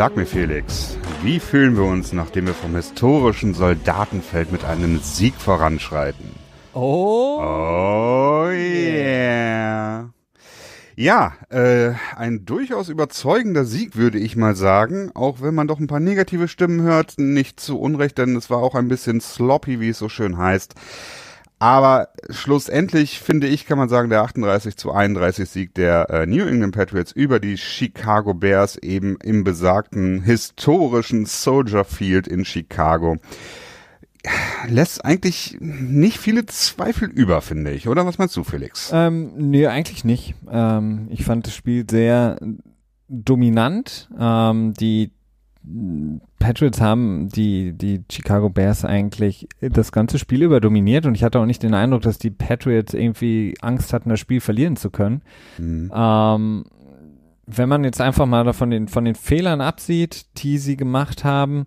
Sag mir, Felix, wie fühlen wir uns, nachdem wir vom historischen Soldatenfeld mit einem Sieg voranschreiten? Oh. Oh yeah. Ja, äh, ein durchaus überzeugender Sieg, würde ich mal sagen, auch wenn man doch ein paar negative Stimmen hört, nicht zu Unrecht, denn es war auch ein bisschen sloppy, wie es so schön heißt. Aber schlussendlich, finde ich, kann man sagen, der 38 zu 31 Sieg der äh, New England Patriots über die Chicago Bears eben im besagten historischen Soldier Field in Chicago lässt eigentlich nicht viele Zweifel über, finde ich. Oder was meinst du, Felix? Ähm, nee, eigentlich nicht. Ähm, ich fand das Spiel sehr dominant. Ähm, die Patriots haben die, die Chicago Bears eigentlich das ganze Spiel über dominiert und ich hatte auch nicht den Eindruck, dass die Patriots irgendwie Angst hatten, das Spiel verlieren zu können. Mhm. Ähm, wenn man jetzt einfach mal davon den, von den Fehlern absieht, die sie gemacht haben,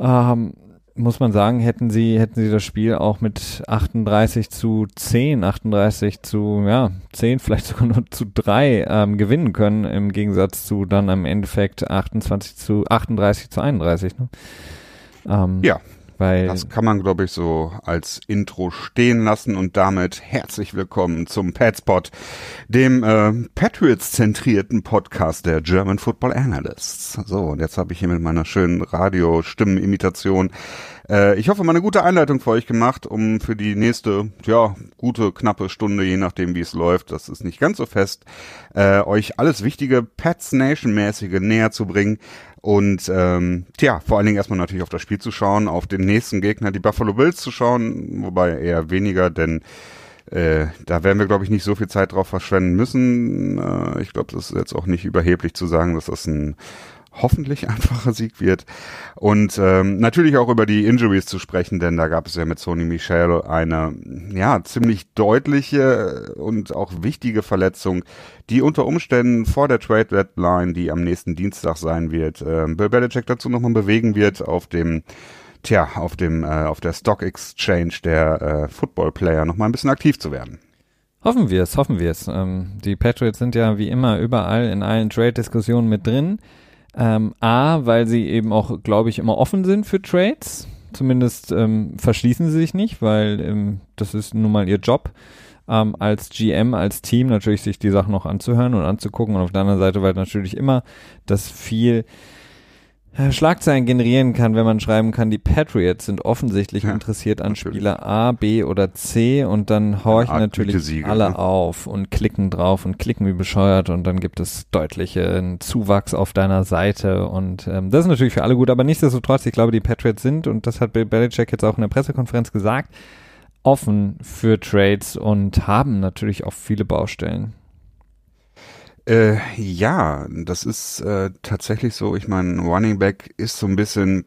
ähm, muss man sagen, hätten sie, hätten sie das Spiel auch mit 38 zu 10, 38 zu, ja, 10, vielleicht sogar nur zu 3 ähm, gewinnen können, im Gegensatz zu dann im Endeffekt 28 zu 38 zu 31. Ne? Ähm, ja, weil das kann man, glaube ich, so als Intro stehen lassen und damit herzlich willkommen zum Padspot, dem äh, Patriots-zentrierten Podcast der German Football Analysts. So, und jetzt habe ich hier mit meiner schönen Radio-Stimmenimitation äh, ich hoffe, mal eine gute Einleitung für euch gemacht, um für die nächste, ja, gute, knappe Stunde, je nachdem, wie es läuft, das ist nicht ganz so fest, äh, euch alles wichtige Pets Nation-mäßige näher zu bringen. Und ähm, tja, vor allen Dingen erstmal natürlich auf das Spiel zu schauen, auf den nächsten Gegner, die Buffalo Bills zu schauen, wobei eher weniger, denn äh, da werden wir, glaube ich, nicht so viel Zeit drauf verschwenden müssen. Äh, ich glaube, das ist jetzt auch nicht überheblich zu sagen, dass das ein hoffentlich einfacher Sieg wird. Und ähm, natürlich auch über die Injuries zu sprechen, denn da gab es ja mit Sony Michel eine ja ziemlich deutliche und auch wichtige Verletzung, die unter Umständen vor der Trade Deadline, die am nächsten Dienstag sein wird, äh, Bill Belichick dazu nochmal bewegen wird auf dem Tja, auf dem, äh, auf der Stock Exchange der äh, Football Player nochmal ein bisschen aktiv zu werden. Hoffen wir es, hoffen wir es. Ähm, die Patriots sind ja wie immer überall in allen Trade-Diskussionen mit drin. Ähm, A, weil sie eben auch, glaube ich, immer offen sind für Trades. Zumindest ähm, verschließen sie sich nicht, weil ähm, das ist nun mal ihr Job, ähm, als GM, als Team natürlich sich die Sachen noch anzuhören und anzugucken. Und auf der anderen Seite, weil natürlich immer das viel Schlagzeilen generieren kann, wenn man schreiben kann, die Patriots sind offensichtlich ja, interessiert an natürlich. Spieler A, B oder C und dann horchen natürlich alle ne? auf und klicken drauf und klicken wie bescheuert und dann gibt es deutlichen Zuwachs auf deiner Seite und ähm, das ist natürlich für alle gut, aber nichtsdestotrotz, ich glaube, die Patriots sind und das hat Bill Belichick jetzt auch in der Pressekonferenz gesagt, offen für Trades und haben natürlich auch viele Baustellen. Äh, ja, das ist äh, tatsächlich so. Ich meine, Running Back ist so ein bisschen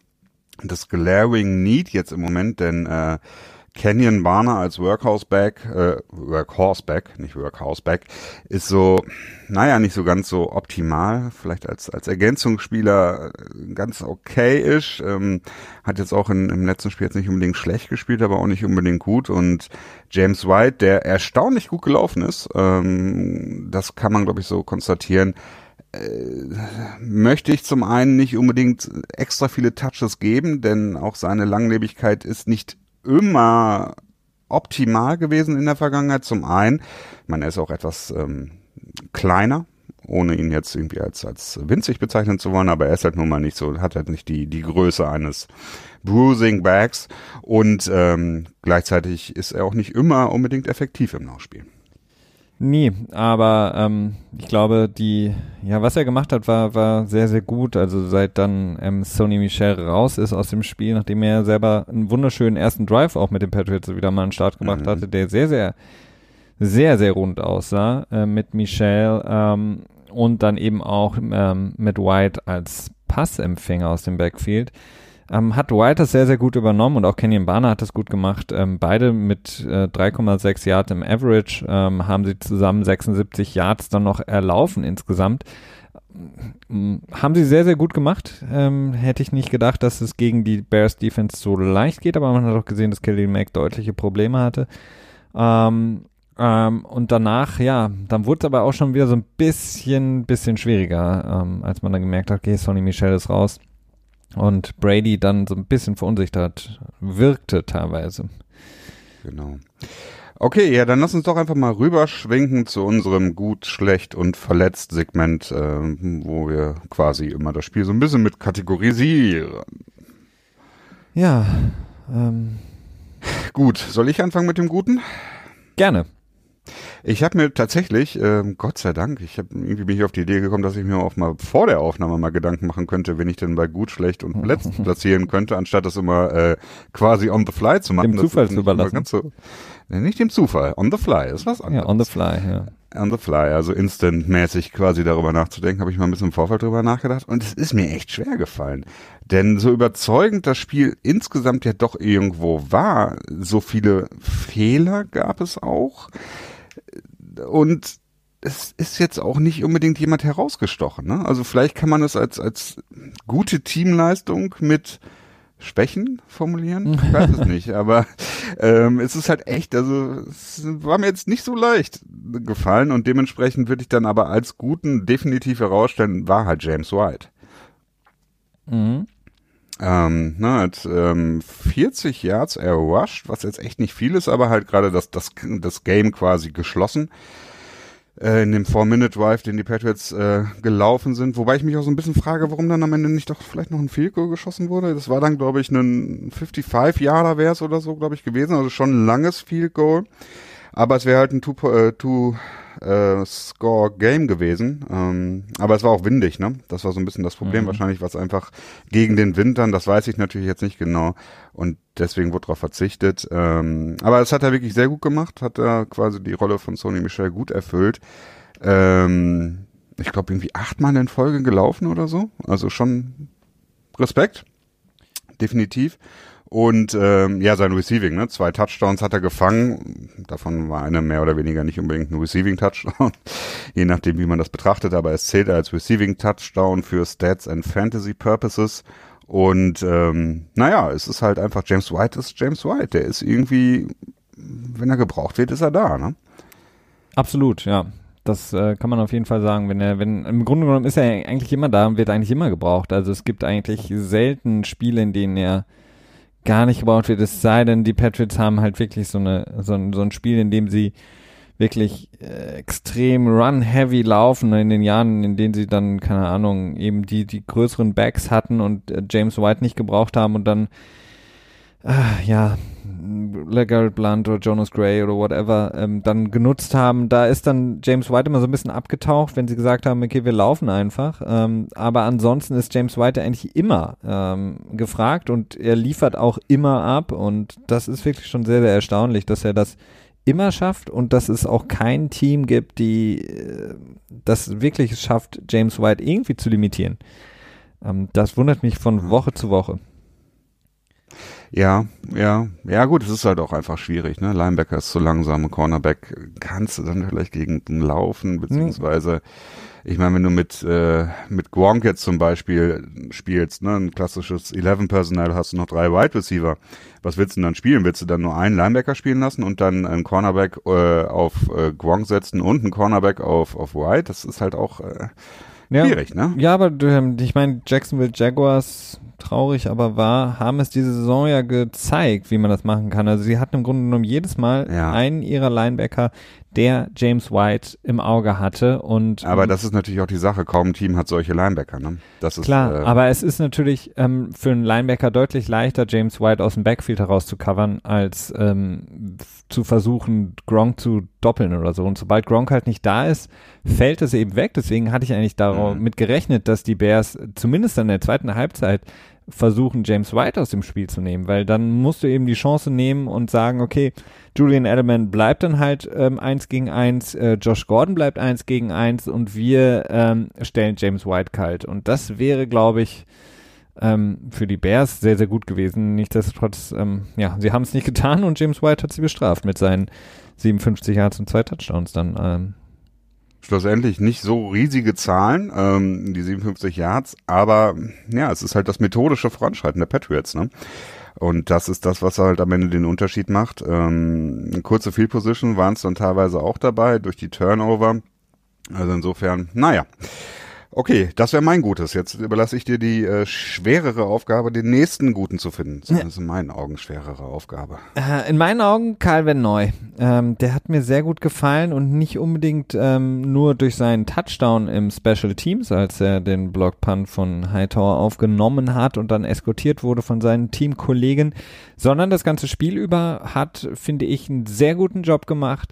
das glaring Need jetzt im Moment, denn äh, Canyon Barner als Workhorseback, äh, Workhorseback, nicht Workhouseback, ist so, naja, nicht so ganz so optimal. Vielleicht als, als Ergänzungsspieler äh, ganz okay-ish. Ähm, hat jetzt auch in, im letzten Spiel jetzt nicht unbedingt schlecht gespielt, aber auch nicht unbedingt gut. Und James White, der erstaunlich gut gelaufen ist, ähm, das kann man, glaube ich, so konstatieren äh, möchte ich zum einen nicht unbedingt extra viele Touches geben, denn auch seine Langlebigkeit ist nicht immer optimal gewesen in der Vergangenheit. Zum einen, man ist auch etwas ähm, kleiner, ohne ihn jetzt irgendwie als, als winzig bezeichnen zu wollen, aber er ist halt nun mal nicht so, hat halt nicht die, die Größe eines Bruising Bags und ähm, gleichzeitig ist er auch nicht immer unbedingt effektiv im Nachspiel. Nie, aber ähm, ich glaube, die, ja, was er gemacht hat, war, war sehr, sehr gut. Also seit dann ähm, Sony Michel raus ist aus dem Spiel, nachdem er selber einen wunderschönen ersten Drive auch mit dem Patriots wieder mal an den Start gemacht mhm. hatte, der sehr, sehr, sehr, sehr rund aussah äh, mit Michel ähm, und dann eben auch ähm, mit White als Passempfänger aus dem Backfield. Ähm, hat White das sehr, sehr gut übernommen und auch Kenyon Barner hat das gut gemacht. Ähm, beide mit äh, 3,6 Yards im Average ähm, haben sie zusammen 76 Yards dann noch erlaufen insgesamt. Ähm, haben sie sehr, sehr gut gemacht. Ähm, hätte ich nicht gedacht, dass es gegen die Bears Defense so leicht geht, aber man hat auch gesehen, dass Kelly Mack deutliche Probleme hatte. Ähm, Ähm, und danach, ja, dann wurde es aber auch schon wieder so ein bisschen, bisschen schwieriger, ähm, als man dann gemerkt hat, okay, Sonny Michel ist raus. Und Brady dann so ein bisschen verunsichert wirkte teilweise. Genau. Okay, ja, dann lass uns doch einfach mal rüberschwenken zu unserem gut, schlecht und verletzt Segment, äh, wo wir quasi immer das Spiel so ein bisschen mit kategorisieren. Ja. Ähm. Gut, soll ich anfangen mit dem Guten? Gerne. Ich habe mir tatsächlich, ähm, Gott sei Dank, ich habe irgendwie bin ich auf die Idee gekommen, dass ich mir auch mal vor der Aufnahme mal Gedanken machen könnte, wenn ich denn bei gut, schlecht und verletzt platzieren könnte, anstatt das immer äh, quasi on the fly zu machen. Dem Zufall zu überlassen. So, nicht dem Zufall, on the fly, ist was anderes. Ja, on the fly, ja. On the fly, also instant-mäßig quasi darüber nachzudenken, habe ich mal ein bisschen im Vorfeld drüber nachgedacht und es ist mir echt schwer gefallen. Denn so überzeugend das Spiel insgesamt ja doch irgendwo war, so viele Fehler gab es auch und es ist jetzt auch nicht unbedingt jemand herausgestochen. Ne? Also vielleicht kann man es als, als gute Teamleistung mit Schwächen formulieren? Ich weiß es nicht, aber ähm, es ist halt echt, also es war mir jetzt nicht so leicht gefallen und dementsprechend würde ich dann aber als guten definitiv herausstellen, war halt James White. Mhm. Ähm, ne, hat ähm, 40 Yards errushed, was jetzt echt nicht viel ist, aber halt gerade das, das, das Game quasi geschlossen äh, in dem Four-Minute-Drive, den die Patriots äh, gelaufen sind. Wobei ich mich auch so ein bisschen frage, warum dann am Ende nicht doch vielleicht noch ein Field Goal geschossen wurde. Das war dann, glaube ich, ein 55-Yarder wäre es oder so, glaube ich, gewesen. Also schon ein langes Field Goal. Aber es wäre halt ein Two, äh, two äh, Score Game gewesen. Ähm, aber es war auch windig, ne? Das war so ein bisschen das Problem mhm. wahrscheinlich, was einfach gegen den Wind dann, das weiß ich natürlich jetzt nicht genau. Und deswegen wurde darauf verzichtet. Ähm, aber es hat er wirklich sehr gut gemacht, hat er quasi die Rolle von Sony Michel gut erfüllt. Ähm, ich glaube, irgendwie achtmal in Folge gelaufen oder so. Also schon Respekt. Definitiv. Und ähm, ja, sein Receiving, ne? Zwei Touchdowns hat er gefangen. Davon war einer mehr oder weniger nicht unbedingt ein Receiving-Touchdown, je nachdem, wie man das betrachtet, aber es zählt als Receiving-Touchdown für Stats and Fantasy Purposes. Und ähm, naja, es ist halt einfach, James White ist James White. Der ist irgendwie, wenn er gebraucht wird, ist er da, ne? Absolut, ja. Das äh, kann man auf jeden Fall sagen. Wenn er, wenn im Grunde genommen ist er eigentlich immer da und wird eigentlich immer gebraucht. Also es gibt eigentlich selten Spiele, in denen er gar nicht gebraucht wird, es sei denn, die Patriots haben halt wirklich so eine so ein, so ein Spiel, in dem sie wirklich äh, extrem run-heavy laufen in den Jahren, in denen sie dann, keine Ahnung, eben die, die größeren Backs hatten und äh, James White nicht gebraucht haben und dann äh, ja, LeGarrette Blunt oder Jonas Gray oder whatever ähm, dann genutzt haben, da ist dann James White immer so ein bisschen abgetaucht, wenn sie gesagt haben, okay, wir laufen einfach. Ähm, aber ansonsten ist James White eigentlich immer ähm, gefragt und er liefert auch immer ab und das ist wirklich schon sehr, sehr erstaunlich, dass er das immer schafft und dass es auch kein Team gibt, die äh, das wirklich schafft, James White irgendwie zu limitieren. Ähm, das wundert mich von Woche zu Woche. Ja, ja, ja gut, es ist halt auch einfach schwierig, ne? Linebacker ist zu langsam, Cornerback kannst du dann vielleicht gegen den laufen, beziehungsweise, ich meine, wenn du mit, äh, mit Gronk jetzt zum Beispiel spielst, ne, ein klassisches 11-Personal, hast du noch drei Wide Receiver. Was willst du denn dann spielen? Willst du dann nur einen Linebacker spielen lassen und dann einen Cornerback äh, auf äh, Gronk setzen und einen Cornerback auf, auf White? Das ist halt auch äh, schwierig, ja, ne? Ja, aber ähm, ich meine, Jacksonville Jaguars traurig aber war, haben es diese Saison ja gezeigt, wie man das machen kann. Also sie hatten im Grunde genommen jedes Mal ja. einen ihrer Linebacker, der James White im Auge hatte und aber das ist natürlich auch die Sache. Kaum ein Team hat solche Linebacker. Ne? Das ist klar. Äh, aber es ist natürlich ähm, für einen Linebacker deutlich leichter, James White aus dem Backfield heraus zu covern, als ähm, zu versuchen, Gronk zu doppeln oder so. Und sobald Gronk halt nicht da ist, fällt es eben weg. Deswegen hatte ich eigentlich darauf mhm. gerechnet, dass die Bears zumindest in der zweiten Halbzeit versuchen, James White aus dem Spiel zu nehmen, weil dann musst du eben die Chance nehmen und sagen, okay, Julian Edelman bleibt dann halt ähm, eins gegen eins, äh, Josh Gordon bleibt eins gegen eins und wir ähm, stellen James White kalt. Und das wäre, glaube ich, ähm, für die Bears sehr, sehr gut gewesen. Nichtsdestotrotz, ähm, ja, sie haben es nicht getan und James White hat sie bestraft mit seinen 57 Yards und zwei Touchdowns dann. Ähm, schlussendlich nicht so riesige Zahlen, ähm, die 57 Yards, aber ja, es ist halt das methodische Voranschreiten der Patriots, ne? Und das ist das, was halt am Ende den Unterschied macht. Ähm, kurze Field Position waren es dann teilweise auch dabei durch die Turnover. Also insofern, naja. Okay, das wäre mein Gutes. Jetzt überlasse ich dir die äh, schwerere Aufgabe, den nächsten Guten zu finden. Das ist in meinen Augen schwerere Aufgabe. Äh, in meinen Augen Calvin Neu. Ähm, der hat mir sehr gut gefallen und nicht unbedingt ähm, nur durch seinen Touchdown im Special Teams, als er den Block Punt von Hightower aufgenommen hat und dann eskortiert wurde von seinen Teamkollegen, sondern das ganze Spiel über hat, finde ich, einen sehr guten Job gemacht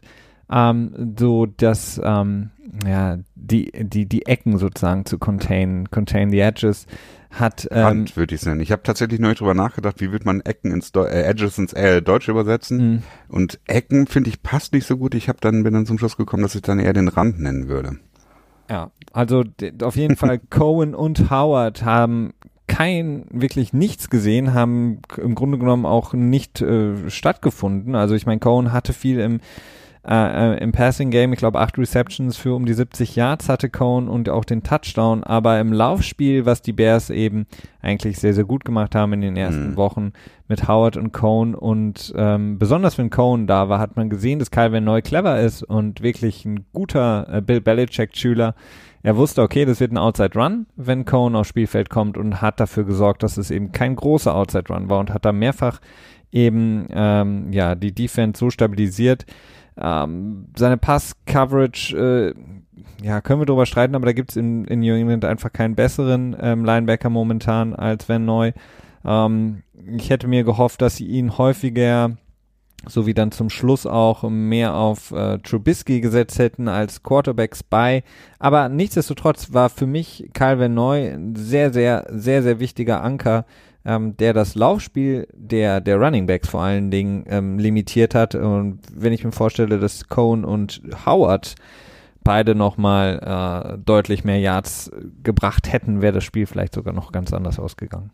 ähm, so dass ähm, ja die die die Ecken sozusagen zu contain contain the edges hat ähm, Hand würde ich es nennen. Ich habe tatsächlich neu drüber nachgedacht, wie wird man Ecken ins Do äh, Edges ins äh, Deutsch übersetzen mhm. und Ecken finde ich passt nicht so gut. Ich habe dann bin dann zum Schluss gekommen, dass ich dann eher den Rand nennen würde. Ja, also auf jeden Fall Cohen und Howard haben kein, wirklich nichts gesehen, haben im Grunde genommen auch nicht äh, stattgefunden. Also ich meine, Cohen hatte viel im äh, äh, im Passing Game, ich glaube, acht Receptions für um die 70 Yards hatte Cone und auch den Touchdown. Aber im Laufspiel, was die Bears eben eigentlich sehr, sehr gut gemacht haben in den ersten mhm. Wochen mit Howard und Cone und ähm, besonders wenn Cone da war, hat man gesehen, dass Calvin Neu clever ist und wirklich ein guter äh, Bill Belichick-Schüler. Er wusste, okay, das wird ein Outside Run, wenn Cone aufs Spielfeld kommt und hat dafür gesorgt, dass es eben kein großer Outside Run war und hat da mehrfach eben ähm, ja die Defense so stabilisiert, ähm, seine Pass-Coverage, äh, ja, können wir drüber streiten, aber da gibt's in, in New England einfach keinen besseren ähm, Linebacker momentan als Van Neu. Ähm, ich hätte mir gehofft, dass sie ihn häufiger so wie dann zum Schluss auch mehr auf äh, Trubisky gesetzt hätten als Quarterback Spy. Aber nichtsdestotrotz war für mich Kyle Van Neu ein sehr, sehr, sehr, sehr wichtiger Anker ähm, der das Laufspiel der, der Running Backs vor allen Dingen ähm, limitiert hat. Und wenn ich mir vorstelle, dass Cohn und Howard beide nochmal äh, deutlich mehr Yards gebracht hätten, wäre das Spiel vielleicht sogar noch ganz anders ausgegangen.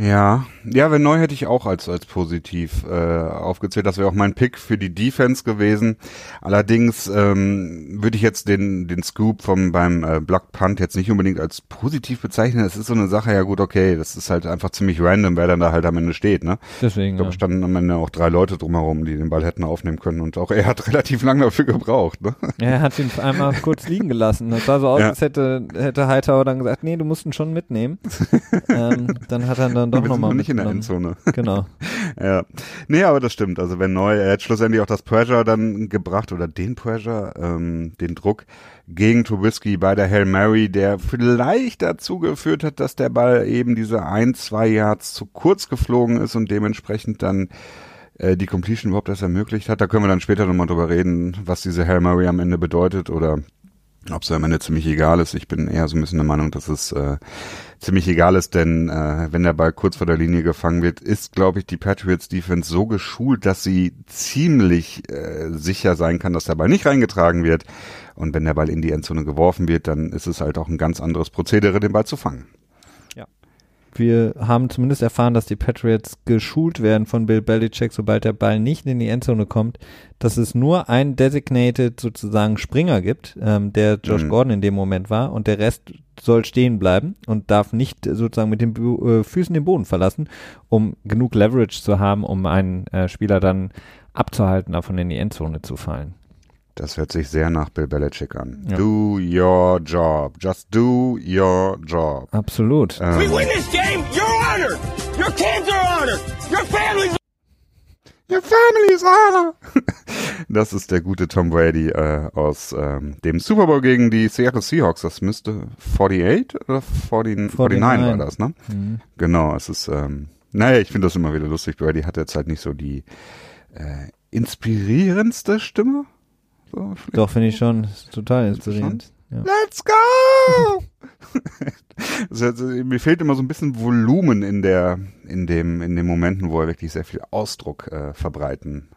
Ja, ja, wenn neu hätte ich auch als als positiv äh, aufgezählt. Das wäre auch mein Pick für die Defense gewesen. Allerdings ähm, würde ich jetzt den den Scoop vom beim äh, Block Punt jetzt nicht unbedingt als positiv bezeichnen. Es ist so eine Sache, ja gut, okay, das ist halt einfach ziemlich random, wer dann da halt am Ende steht, ne? Deswegen. Ich glaube, ja. standen am Ende auch drei Leute drumherum, die den Ball hätten aufnehmen können und auch er hat relativ lange dafür gebraucht, ne? Ja, er hat ihn einmal kurz liegen gelassen. Das sah so aus, ja. als hätte hätte Hightower dann gesagt, nee, du musst ihn schon mitnehmen. ähm, dann hat er dann dann doch nochmal. nicht in der Endzone. Genau. ja. Nee, aber das stimmt. Also wenn neu, er hat schlussendlich auch das Pressure dann gebracht oder den Pressure, ähm, den Druck gegen Trubisky bei der Hail Mary, der vielleicht dazu geführt hat, dass der Ball eben diese ein, zwei Yards zu kurz geflogen ist und dementsprechend dann äh, die Completion überhaupt erst ermöglicht hat. Da können wir dann später nochmal drüber reden, was diese Hail Mary am Ende bedeutet oder ob es am Ende ziemlich egal ist. Ich bin eher so ein bisschen der Meinung, dass es äh, ziemlich egal ist, denn äh, wenn der Ball kurz vor der Linie gefangen wird, ist, glaube ich, die Patriots Defense so geschult, dass sie ziemlich äh, sicher sein kann, dass der Ball nicht reingetragen wird. Und wenn der Ball in die Endzone geworfen wird, dann ist es halt auch ein ganz anderes Prozedere, den Ball zu fangen. Wir haben zumindest erfahren, dass die Patriots geschult werden von Bill Belichick, sobald der Ball nicht in die Endzone kommt, dass es nur einen designated sozusagen Springer gibt, ähm, der Josh mhm. Gordon in dem Moment war und der Rest soll stehen bleiben und darf nicht sozusagen mit den äh, Füßen den Boden verlassen, um genug Leverage zu haben, um einen äh, Spieler dann abzuhalten, davon in die Endzone zu fallen. Das hört sich sehr nach Bill Belichick an. Ja. Do your job. Just do your job. Absolut. Ähm. We win this game. You're honored. Your kids are honored. Your family's Your family's honored. Das ist der gute Tom Brady äh, aus ähm, dem Super Bowl gegen die Seattle Seahawks. Das müsste 48 oder 40, 49, 49 war das, ne? Mhm. Genau, es ist, ähm, naja, ich finde das immer wieder lustig. Brady hat jetzt halt nicht so die äh, inspirierendste Stimme. So, Doch, finde ich schon. total inspirierend. Ja. Let's go! also, mir fehlt immer so ein bisschen Volumen in der, in dem, in den Momenten, wo er wirklich sehr viel Ausdruck äh, verbreiten,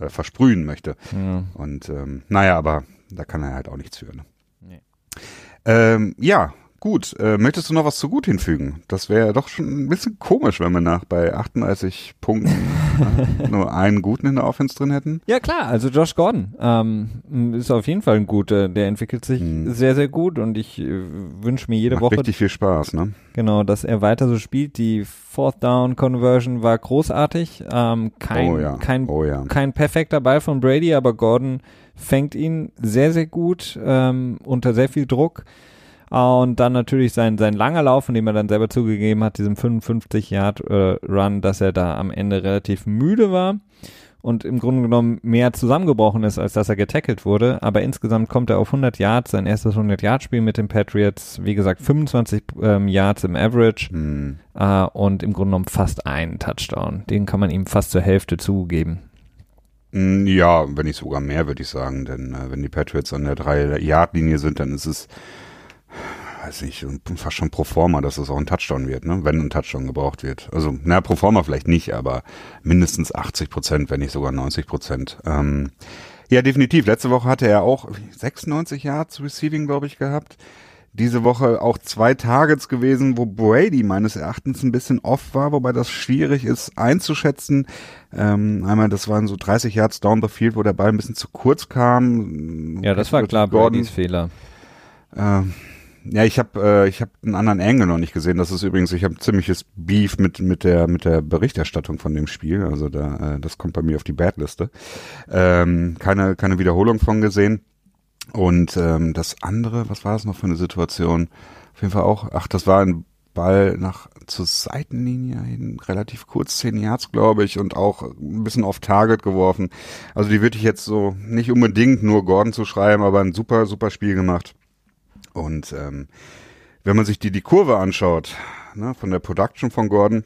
äh, versprühen möchte. Ja. Und ähm, naja, aber da kann er halt auch nichts für. Ne? Nee. Ähm, ja, gut. Äh, möchtest du noch was zu gut hinfügen? Das wäre doch schon ein bisschen komisch, wenn wir nach bei 38 Punkten äh, nur einen guten in der Offense drin hätten. Ja klar, also Josh Gordon ähm, ist auf jeden Fall ein guter. Der entwickelt sich hm. sehr, sehr gut und ich äh, wünsche mir jede Macht Woche. richtig viel Spaß, ne? Genau, dass er weiter so spielt. Die Fourth Down Conversion war großartig. Ähm, kein, oh ja. Kein, oh ja. kein perfekter Ball von Brady, aber Gordon fängt ihn sehr, sehr gut ähm, unter sehr viel Druck. Und dann natürlich sein, sein langer Lauf, in dem er dann selber zugegeben hat, diesem 55-Yard-Run, äh, dass er da am Ende relativ müde war und im Grunde genommen mehr zusammengebrochen ist, als dass er getackelt wurde. Aber insgesamt kommt er auf 100 Yards, sein erstes 100-Yard-Spiel mit den Patriots. Wie gesagt, 25 ähm, Yards im Average hm. äh, und im Grunde genommen fast einen Touchdown. Den kann man ihm fast zur Hälfte zugeben. Hm, ja, wenn nicht sogar mehr, würde ich sagen. Denn äh, wenn die Patriots an der 3-Yard-Linie sind, dann ist es weiß nicht, fast schon pro forma, dass es auch ein Touchdown wird, ne? wenn ein Touchdown gebraucht wird. Also, na, pro forma vielleicht nicht, aber mindestens 80 Prozent, wenn nicht sogar 90 Prozent. Ähm, ja, definitiv. Letzte Woche hatte er auch 96 Yards Receiving, glaube ich, gehabt. Diese Woche auch zwei Targets gewesen, wo Brady meines Erachtens ein bisschen off war, wobei das schwierig ist einzuschätzen. Ähm, einmal, das waren so 30 Yards down the field, wo der Ball ein bisschen zu kurz kam. Ja, das war klar Bradys Fehler. Ähm, ja, ich habe äh, ich habe einen anderen Angle noch nicht gesehen. Das ist übrigens, ich habe ziemliches Beef mit mit der mit der Berichterstattung von dem Spiel. Also da äh, das kommt bei mir auf die Badliste. Ähm, keine keine Wiederholung von gesehen. Und ähm, das andere, was war das noch für eine Situation? Auf jeden Fall auch. Ach, das war ein Ball nach zur Seitenlinie hin, relativ kurz, zehn Yards, glaube ich, und auch ein bisschen off Target geworfen. Also die würde ich jetzt so nicht unbedingt nur Gordon zu schreiben, aber ein super, super Spiel gemacht. Und ähm, wenn man sich die, die Kurve anschaut, ne, von der Production von Gordon,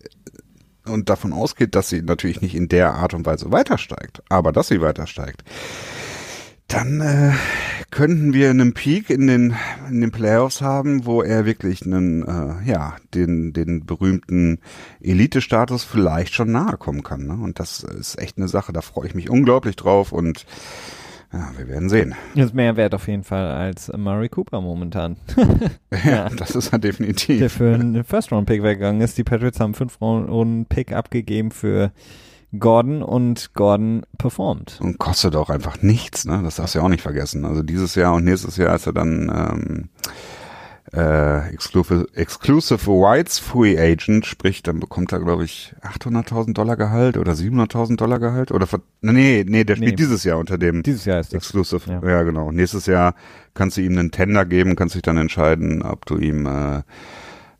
äh, und davon ausgeht, dass sie natürlich nicht in der Art und Weise weiter steigt, aber dass sie weiter steigt, dann äh, könnten wir einen Peak in den in den Playoffs haben, wo er wirklich einen äh, ja den den berühmten Elite-Status vielleicht schon nahe kommen kann. Ne? Und das ist echt eine Sache, da freue ich mich unglaublich drauf und ja, wir werden sehen. Das ist mehr wert auf jeden Fall als Murray Cooper momentan. ja, ja, das ist er definitiv. Der für einen First-Round-Pick weggegangen ist. Die Patriots haben fünf Runden-Pick abgegeben für Gordon und Gordon performt. Und kostet auch einfach nichts, ne? Das darfst du ja auch nicht vergessen. Also dieses Jahr und nächstes Jahr, als er dann ähm, äh, Exclusive, Exclusive Rights Free Agent, sprich, dann bekommt er, glaube ich, 800.000 Dollar Gehalt oder 700.000 Dollar Gehalt oder nee, nee, der spielt nee, dieses Jahr unter dem dieses Jahr ist das. Exclusive. Ja. ja, genau. Nächstes Jahr kannst du ihm einen Tender geben, kannst dich dann entscheiden, ob du ihm äh,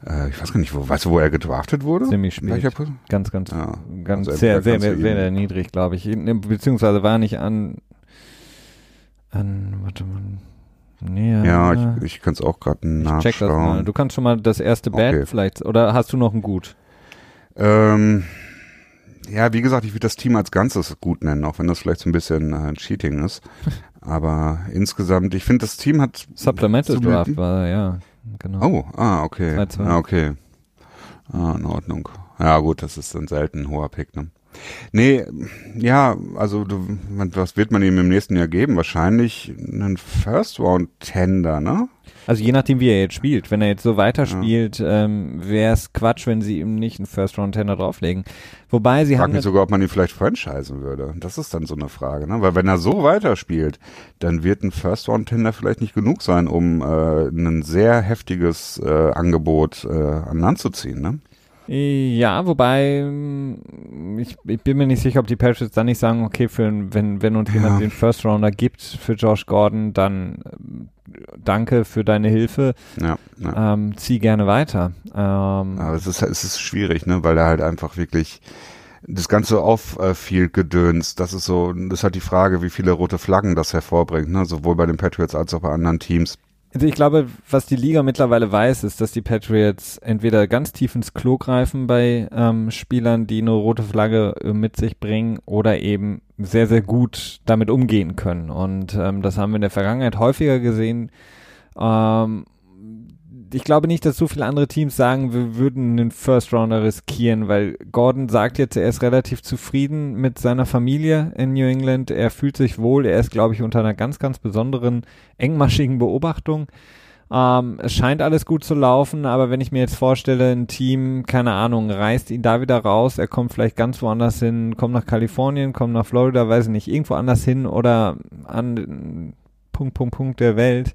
äh, ich weiß gar nicht, wo, weißt du, wo er gedraftet wurde? Ziemlich spät. Ganz, ganz, ja. ganz also sehr, sehr, sehr, sehr niedrig, glaube ich. Beziehungsweise war nicht an, an, warte mal, Nee, ja, ich, ich kann es auch gerade nachschauen. Check das mal. Du kannst schon mal das erste Bad okay. vielleicht, oder hast du noch ein Gut? Ähm, ja, wie gesagt, ich würde das Team als Ganzes gut nennen, auch wenn das vielleicht so ein bisschen äh, Cheating ist. Aber insgesamt, ich finde, das Team hat. Supplemental Draft war, ja, genau. Oh, ah, okay. Ah, okay. Ah, in Ordnung. Ja, gut, das ist dann selten ein hoher Pick, ne? Nee, ja, also du, was wird man ihm im nächsten Jahr geben? Wahrscheinlich einen First Round Tender, ne? Also je nachdem, wie er jetzt spielt. Wenn er jetzt so weiterspielt, ja. ähm, wäre es Quatsch, wenn sie ihm nicht einen First Round Tender drauflegen. Wobei sie Frag haben. mich sogar, ob man ihn vielleicht franchisen würde. Das ist dann so eine Frage, ne? Weil wenn er so weiterspielt, dann wird ein First Round Tender vielleicht nicht genug sein, um äh, ein sehr heftiges äh, Angebot äh, an Land zu ziehen, ne? Ja, wobei mm, ich, ich, bin mir nicht sicher, ob die Patriots dann nicht sagen, okay, für, wenn, wenn uns jemand ja. den First Rounder gibt für Josh Gordon, dann äh, danke für deine Hilfe. Ja, ja. Ähm, zieh gerne weiter. Ähm, Aber es ist, es ist schwierig, ne, weil er halt einfach wirklich das ganze Off-Field-Gedöns, das ist so, das ist halt die Frage, wie viele rote Flaggen das hervorbringt, ne, sowohl bei den Patriots als auch bei anderen Teams. Also ich glaube, was die Liga mittlerweile weiß, ist, dass die Patriots entweder ganz tief ins Klo greifen bei ähm, Spielern, die eine rote Flagge äh, mit sich bringen, oder eben sehr, sehr gut damit umgehen können. Und ähm, das haben wir in der Vergangenheit häufiger gesehen. Ähm, ich glaube nicht, dass so viele andere Teams sagen, wir würden einen First Rounder riskieren, weil Gordon sagt jetzt, er ist relativ zufrieden mit seiner Familie in New England. Er fühlt sich wohl. Er ist, glaube ich, unter einer ganz, ganz besonderen, engmaschigen Beobachtung. Ähm, es scheint alles gut zu laufen, aber wenn ich mir jetzt vorstelle, ein Team, keine Ahnung, reißt ihn da wieder raus, er kommt vielleicht ganz woanders hin, kommt nach Kalifornien, kommt nach Florida, weiß ich nicht, irgendwo anders hin oder an Punkt, Punkt, Punkt der Welt,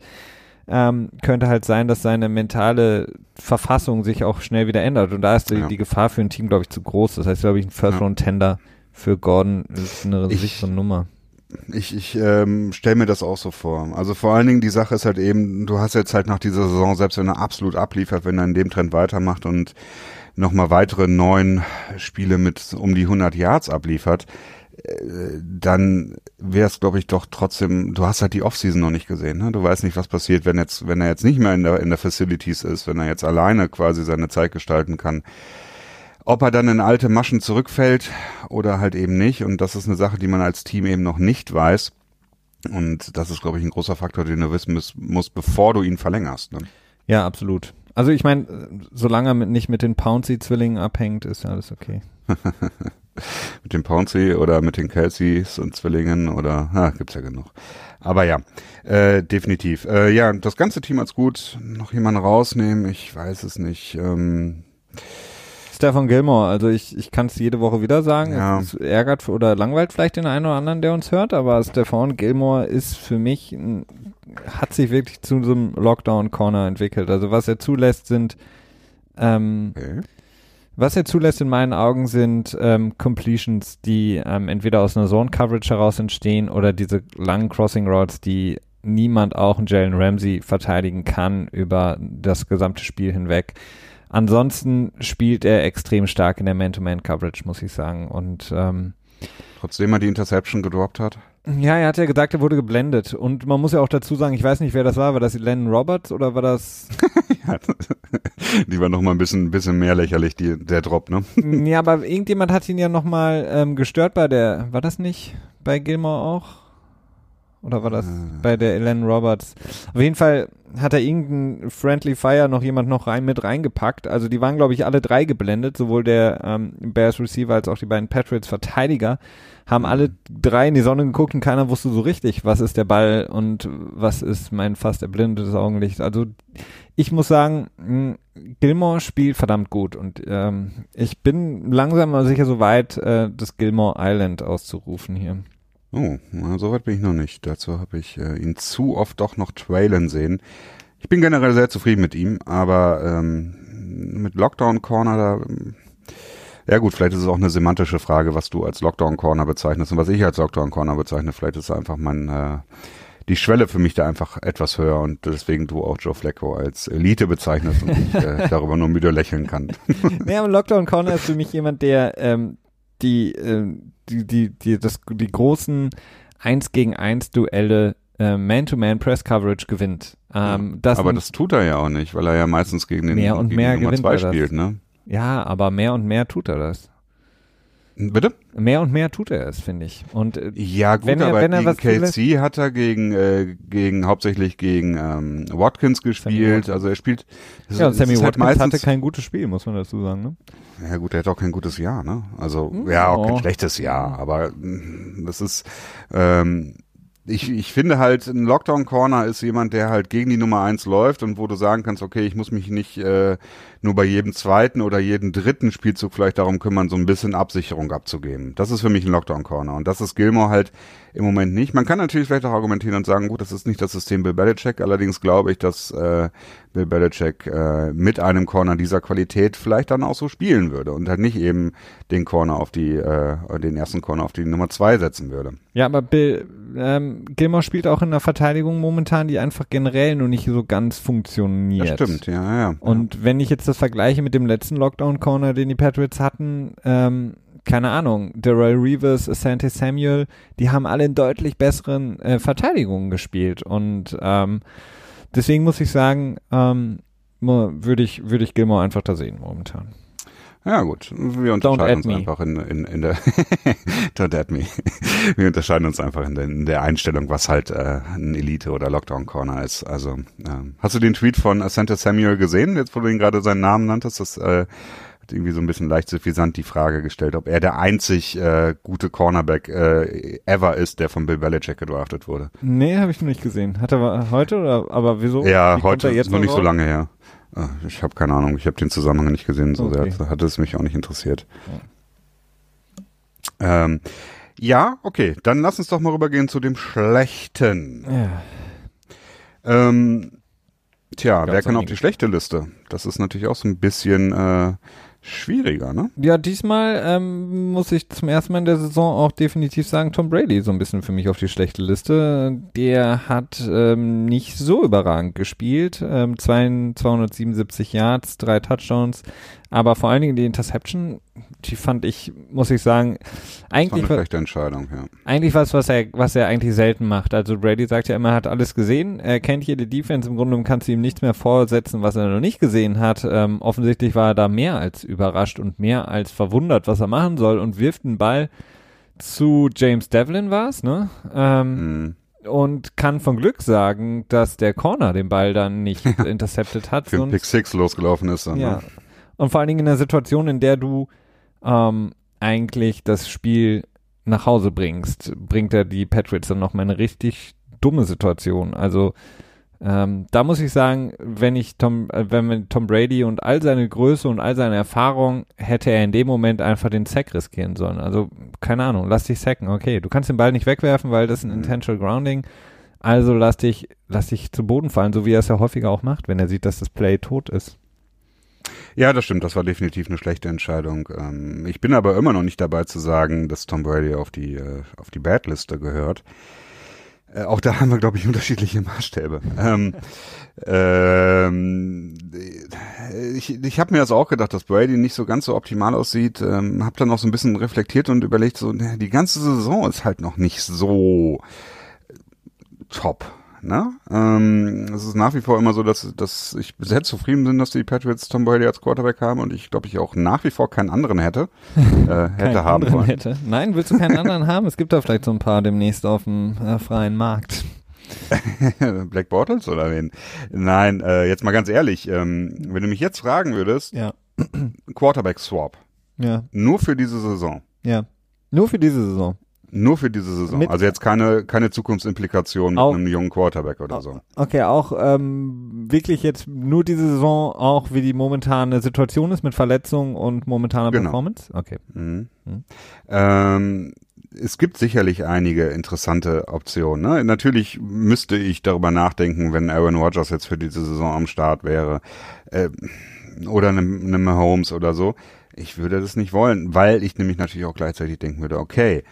ähm, könnte halt sein, dass seine mentale Verfassung sich auch schnell wieder ändert. Und da ist die, ja. die Gefahr für ein Team, glaube ich, zu groß. Das heißt, glaube ich, ein First-Round-Tender für Gordon ist eine ich, sichere Nummer. Ich, ich ähm, stelle mir das auch so vor. Also vor allen Dingen die Sache ist halt eben, du hast jetzt halt nach dieser Saison, selbst wenn er absolut abliefert, wenn er in dem Trend weitermacht und nochmal weitere neun Spiele mit um die 100 Yards abliefert, dann wäre es, glaube ich, doch trotzdem, du hast halt die Offseason noch nicht gesehen, ne? Du weißt nicht, was passiert, wenn jetzt, wenn er jetzt nicht mehr in der, in der Facilities ist, wenn er jetzt alleine quasi seine Zeit gestalten kann. Ob er dann in alte Maschen zurückfällt oder halt eben nicht. Und das ist eine Sache, die man als Team eben noch nicht weiß. Und das ist, glaube ich, ein großer Faktor, den du wissen musst, bevor du ihn verlängerst. Ne? Ja, absolut. Also ich meine, solange er mit, nicht mit den Pouncy-Zwillingen abhängt, ist alles okay. mit dem Pouncy oder mit den Kelseys und Zwillingen oder, ah, gibt's ja genug. Aber ja, äh, definitiv. Äh, ja, das ganze Team hat's gut. Noch jemanden rausnehmen, ich weiß es nicht. Ähm, Stefan Gilmore, also ich, ich kann es jede Woche wieder sagen. Ja. Es ärgert oder langweilt vielleicht den einen oder anderen, der uns hört, aber Stefan Gilmore ist für mich, hat sich wirklich zu so einem Lockdown-Corner entwickelt. Also was er zulässt, sind ähm, okay. Was er zulässt in meinen Augen sind ähm, Completions, die ähm, entweder aus einer Zone-Coverage heraus entstehen oder diese langen Crossing Routes, die niemand, auch ein Jalen Ramsey, verteidigen kann über das gesamte Spiel hinweg. Ansonsten spielt er extrem stark in der Man-to-Man-Coverage, muss ich sagen. Und ähm, trotzdem er die Interception gedroppt hat. Ja, er hat ja gesagt, er wurde geblendet. Und man muss ja auch dazu sagen, ich weiß nicht, wer das war. War das Lennon Roberts oder war das? ja, die war noch mal ein bisschen, bisschen mehr lächerlich, die, der Drop, ne? ja, aber irgendjemand hat ihn ja noch mal ähm, gestört bei der, war das nicht bei Gilmore auch? Oder war das äh. bei der Ellen Roberts? Auf jeden Fall hat er irgendein Friendly Fire noch jemand noch rein mit reingepackt. Also die waren, glaube ich, alle drei geblendet, sowohl der ähm, Bears Receiver als auch die beiden Patriots Verteidiger haben alle drei in die Sonne geguckt und keiner wusste so richtig, was ist der Ball und was ist mein fast erblindetes Augenlicht. Also ich muss sagen, hm, Gilmore spielt verdammt gut und ähm, ich bin langsam aber sicher so weit, äh, das Gilmore Island auszurufen hier. Oh, na, so weit bin ich noch nicht. Dazu habe ich äh, ihn zu oft doch noch trailen sehen. Ich bin generell sehr zufrieden mit ihm, aber ähm, mit Lockdown Corner da. Ähm, ja gut, vielleicht ist es auch eine semantische Frage, was du als Lockdown Corner bezeichnest und was ich als Lockdown Corner bezeichne. Vielleicht ist einfach mein äh, die Schwelle für mich da einfach etwas höher und deswegen du auch Joe Flacco als Elite bezeichnest und ich äh, darüber nur müde lächeln kann. nee, aber Lockdown Corner ist für mich jemand, der ähm, die, äh, die, die, die, das, die großen 1 gegen 1 Duelle äh, Man-to-Man Press Coverage gewinnt. Ähm, das aber das tut er ja auch nicht, weil er ja meistens gegen den mehr und gegen mehr Nummer 2 spielt, ne? Ja, aber mehr und mehr tut er das. Bitte? Mehr und mehr tut er es, finde ich. Und äh, ja gut, wenn er, aber er gegen KC hat er gegen äh, gegen hauptsächlich gegen ähm, Watkins gespielt. Also er spielt. Ja, und Sammy halt Watkins halt hatte kein gutes Spiel, muss man dazu sagen. Ne? Ja gut, er hat auch kein gutes Jahr, ne? Also oh. ja, auch kein schlechtes Jahr, aber mm, das ist ähm, ich, ich finde halt, ein Lockdown-Corner ist jemand, der halt gegen die Nummer eins läuft und wo du sagen kannst, okay, ich muss mich nicht äh, nur bei jedem zweiten oder jedem dritten Spielzug vielleicht darum kümmern, so ein bisschen Absicherung abzugeben. Das ist für mich ein Lockdown-Corner. Und das ist Gilmore halt im Moment nicht. Man kann natürlich vielleicht auch argumentieren und sagen, gut, das ist nicht das System Bill Belichick. Allerdings glaube ich, dass äh, Bill Belichick äh, mit einem Corner dieser Qualität vielleicht dann auch so spielen würde und halt nicht eben den Corner auf die, äh, den ersten Corner auf die Nummer zwei setzen würde. Ja, aber Bill, ähm, Gilmore spielt auch in der Verteidigung momentan, die einfach generell nur nicht so ganz funktioniert. Das stimmt, ja, ja. Und ja. wenn ich jetzt das vergleiche mit dem letzten Lockdown-Corner, den die Patriots hatten, ähm, keine Ahnung, Daryl Reeves, Asante Samuel, die haben alle in deutlich besseren äh, Verteidigungen gespielt und ähm, deswegen muss ich sagen, ähm, würde ich, würde ich Gilmore einfach da sehen momentan. Ja gut, wir unterscheiden uns me. einfach in, in, in der Don't add me. Wir unterscheiden uns einfach in der, in der Einstellung, was halt äh, ein Elite oder Lockdown Corner ist. Also ähm, hast du den Tweet von Asante Samuel gesehen, jetzt wo du ihn gerade seinen Namen nanntest? Das äh, hat irgendwie so ein bisschen leicht suffisant die Frage gestellt, ob er der einzig äh, gute Cornerback äh, ever ist, der von Bill Belichick gedraftet wurde. Nee, habe ich noch nicht gesehen. Hat er heute oder aber wieso? Ja, Wie heute jetzt noch nicht so lange her. Ah, ich habe keine Ahnung, ich habe den Zusammenhang nicht gesehen, so okay. sehr hat es mich auch nicht interessiert. Ja. Ähm, ja, okay, dann lass uns doch mal rübergehen zu dem Schlechten. Ja. Ähm, tja, wer kann auf die schlechte Liste? Das ist natürlich auch so ein bisschen äh, schwieriger, ne? Ja, diesmal ähm, muss ich zum ersten Mal in der Saison auch definitiv sagen, Tom Brady so ein bisschen für mich auf die schlechte Liste. Der hat ähm, nicht so überragend gespielt. Ähm, 277 Yards, drei Touchdowns, aber vor allen Dingen die Interception, die fand ich, muss ich sagen, eigentlich. Das war eine schlechte Entscheidung, ja. Eigentlich was, was er, was er eigentlich selten macht. Also Brady sagt ja immer, er hat alles gesehen. Er kennt jede Defense. Im Grunde kannst du ihm nichts mehr vorsetzen, was er noch nicht gesehen hat. Ähm, offensichtlich war er da mehr als überrascht und mehr als verwundert, was er machen soll und wirft einen Ball zu James Devlin war's, ne? Ähm, mm und kann von Glück sagen, dass der Corner den Ball dann nicht intercepted hat. Für Pick Six losgelaufen ist dann. Ja, ne? Und vor allen Dingen in einer Situation, in der du ähm, eigentlich das Spiel nach Hause bringst, bringt er die Patriots dann nochmal eine richtig dumme Situation. Also ähm, da muss ich sagen, wenn ich Tom, äh, wenn Tom Brady und all seine Größe und all seine Erfahrung hätte er in dem Moment einfach den Sack riskieren sollen. Also keine Ahnung, lass dich sacken. Okay, du kannst den Ball nicht wegwerfen, weil das ist ein mhm. intentional grounding. Also lass dich, lass dich zu Boden fallen, so wie er es ja häufiger auch macht, wenn er sieht, dass das Play tot ist. Ja, das stimmt. Das war definitiv eine schlechte Entscheidung. Ähm, ich bin aber immer noch nicht dabei zu sagen, dass Tom Brady auf die äh, auf die Bad-Liste gehört. Äh, auch da haben wir, glaube ich, unterschiedliche Maßstäbe. ähm, ähm, ich ich habe mir also auch gedacht, dass Brady nicht so ganz so optimal aussieht. Ähm, habe dann auch so ein bisschen reflektiert und überlegt, so die ganze Saison ist halt noch nicht so top. Ne? Ähm, es ist nach wie vor immer so, dass, dass ich sehr zufrieden bin, dass die Patriots Tom Brady als Quarterback haben und ich glaube, ich auch nach wie vor keinen anderen hätte, äh, hätte haben wollen. Hätte. Nein, willst du keinen anderen haben? Es gibt da vielleicht so ein paar demnächst auf dem äh, freien Markt. Black Bottles oder wen? Nein, äh, jetzt mal ganz ehrlich, ähm, wenn du mich jetzt fragen würdest, ja. Quarterback Swap. Ja. Nur für diese Saison. Ja. Nur für diese Saison. Nur für diese Saison. Mit also jetzt keine, keine Zukunftsimplikationen mit einem jungen Quarterback oder so. Okay, auch ähm, wirklich jetzt nur diese Saison, auch wie die momentane Situation ist mit Verletzungen und momentaner genau. Performance? Okay. Mhm. Mhm. Ähm, es gibt sicherlich einige interessante Optionen. Ne? Natürlich müsste ich darüber nachdenken, wenn Aaron Rodgers jetzt für diese Saison am Start wäre. Äh, oder einem, einem Mahomes oder so. Ich würde das nicht wollen, weil ich nämlich natürlich auch gleichzeitig denken würde, okay,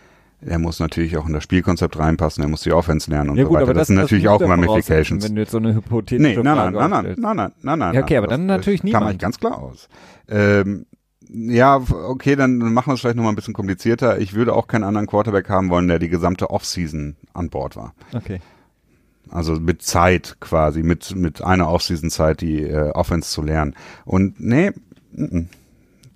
er muss natürlich auch in das Spielkonzept reinpassen, er muss die Offense lernen und ja, gut, so weiter. Aber das, das sind das natürlich auch Ramifications. Wenn du jetzt so eine hypothetische nee, nein, nein, nein, nein, nein, nein, nein, nein. Ja, okay, aber das, dann natürlich nicht. Kam man ganz klar aus. Ähm, ja, okay, dann machen wir es vielleicht nochmal ein bisschen komplizierter. Ich würde auch keinen anderen Quarterback haben wollen, der die gesamte Offseason an Bord war. Okay. Also mit Zeit quasi, mit, mit einer Offseason-Zeit die äh, Offense zu lernen. Und nee, n -n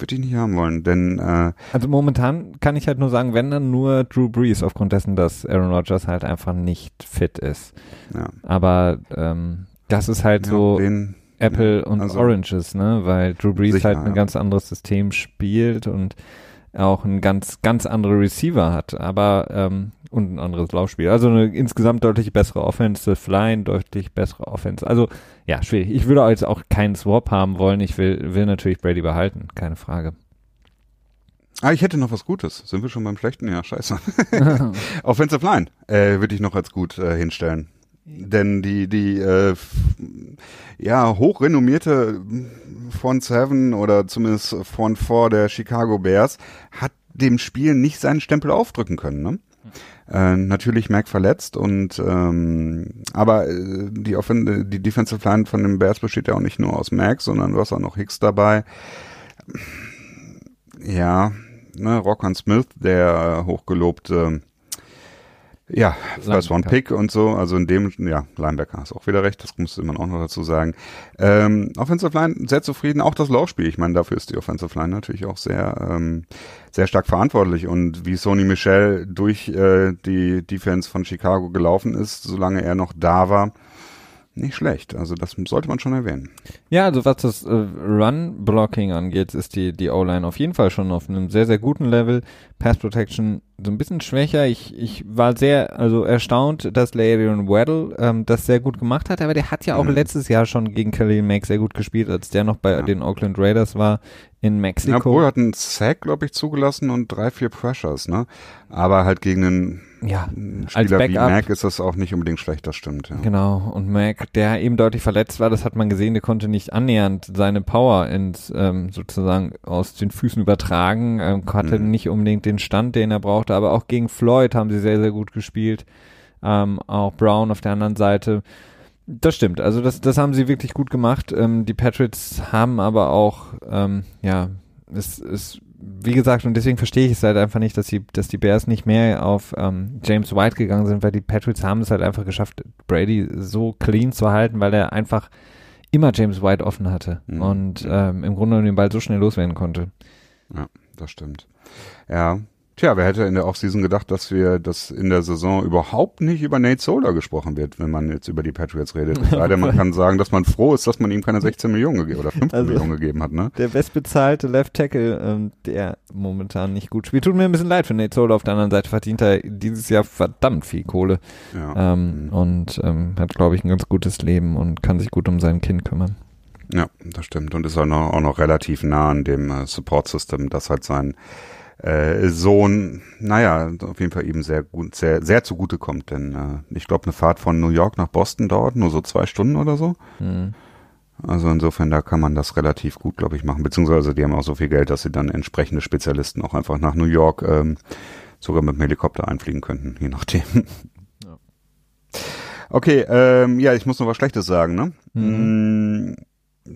würde ich nicht haben wollen, denn äh, also momentan kann ich halt nur sagen, wenn dann nur Drew Brees aufgrund dessen, dass Aaron Rodgers halt einfach nicht fit ist. Ja. Aber ähm, das ist halt ja, so den, Apple ja, und also Oranges, ne, weil Drew Brees sicher, halt ein ganz anderes System spielt und auch ein ganz ganz andere Receiver hat. Aber ähm, und ein anderes Laufspiel. Also eine insgesamt deutlich bessere Offensive Line, deutlich bessere Offense. Also ja, schwierig. Ich würde jetzt auch keinen Swap haben wollen. Ich will, will natürlich Brady behalten, keine Frage. Ah, ich hätte noch was Gutes. Sind wir schon beim Schlechten? Ja, scheiße. Offensive Line äh, würde ich noch als gut äh, hinstellen. Denn die, die äh, ja, hochrenommierte Front Seven oder zumindest Front Four der Chicago Bears hat dem Spiel nicht seinen Stempel aufdrücken können. Ne? Äh, natürlich Mac verletzt und ähm, aber äh, die, Offen die Defensive Line von den Bears besteht ja auch nicht nur aus Mac, sondern du hast auch noch Hicks dabei. Ja, ne, Rockon Smith, der hochgelobte ja, First One Pick und so, also in dem, ja, Linebacker hast auch wieder recht, das musste man auch noch dazu sagen. Ähm, Offensive Line sehr zufrieden, auch das Laufspiel, ich meine, dafür ist die Offensive Line natürlich auch sehr, ähm, sehr stark verantwortlich. Und wie Sony Michel durch äh, die Defense von Chicago gelaufen ist, solange er noch da war, nicht schlecht. Also das sollte man schon erwähnen. Ja, also was das äh, Run-Blocking angeht, ist die, die O-Line auf jeden Fall schon auf einem sehr, sehr guten Level. Pass Protection so ein bisschen schwächer. Ich, ich war sehr also erstaunt, dass Le'Veon Weddle ähm, das sehr gut gemacht hat, aber der hat ja auch mhm. letztes Jahr schon gegen Khalil Mack sehr gut gespielt, als der noch bei ja. den Oakland Raiders war in Mexiko. Ja, Bull hat einen Sack, glaube ich, zugelassen und drei, vier Pressures, ne? Aber halt gegen einen ja, Spieler wie Mac ist das auch nicht unbedingt schlecht, das stimmt. Ja. Genau, und Mac, der eben deutlich verletzt war, das hat man gesehen, der konnte nicht annähernd seine Power ins ähm, sozusagen aus den Füßen übertragen, ähm, hatte mhm. nicht unbedingt den Stand, den er brauchte, aber auch gegen Floyd haben sie sehr, sehr gut gespielt. Ähm, auch Brown auf der anderen Seite. Das stimmt, also das, das haben sie wirklich gut gemacht. Ähm, die Patriots haben aber auch, ähm, ja, es, es, wie gesagt, und deswegen verstehe ich es halt einfach nicht, dass die, dass die Bears nicht mehr auf ähm, James White gegangen sind, weil die Patriots haben es halt einfach geschafft, Brady so clean zu halten, weil er einfach immer James White offen hatte mhm. und ähm, im Grunde den Ball so schnell loswerden konnte. Ja, das stimmt. Ja, Tja, wer hätte in der Offseason gedacht, dass wir, dass in der Saison überhaupt nicht über Nate Solder gesprochen wird, wenn man jetzt über die Patriots redet. Leider man kann sagen, dass man froh ist, dass man ihm keine 16 Millionen gegeben oder 15 also, Millionen gegeben hat, ne? Der bestbezahlte Left Tackle, ähm, der momentan nicht gut spielt. Tut mir ein bisschen leid für Nate Solder. Auf der anderen Seite verdient er dieses Jahr verdammt viel Kohle. Ja. Ähm, mhm. Und ähm, hat, glaube ich, ein ganz gutes Leben und kann sich gut um sein Kind kümmern. Ja, das stimmt. Und ist auch noch, auch noch relativ nah an dem äh, Support-System, das halt sein äh, Sohn, naja, auf jeden Fall eben sehr gut, sehr, sehr zugute kommt, denn äh, ich glaube, eine Fahrt von New York nach Boston dauert nur so zwei Stunden oder so. Mhm. Also insofern, da kann man das relativ gut, glaube ich, machen. Beziehungsweise die haben auch so viel Geld, dass sie dann entsprechende Spezialisten auch einfach nach New York ähm, sogar mit dem Helikopter einfliegen könnten, je nachdem. Ja. Okay, ähm, ja, ich muss noch was Schlechtes sagen, ne? Mhm. Mm,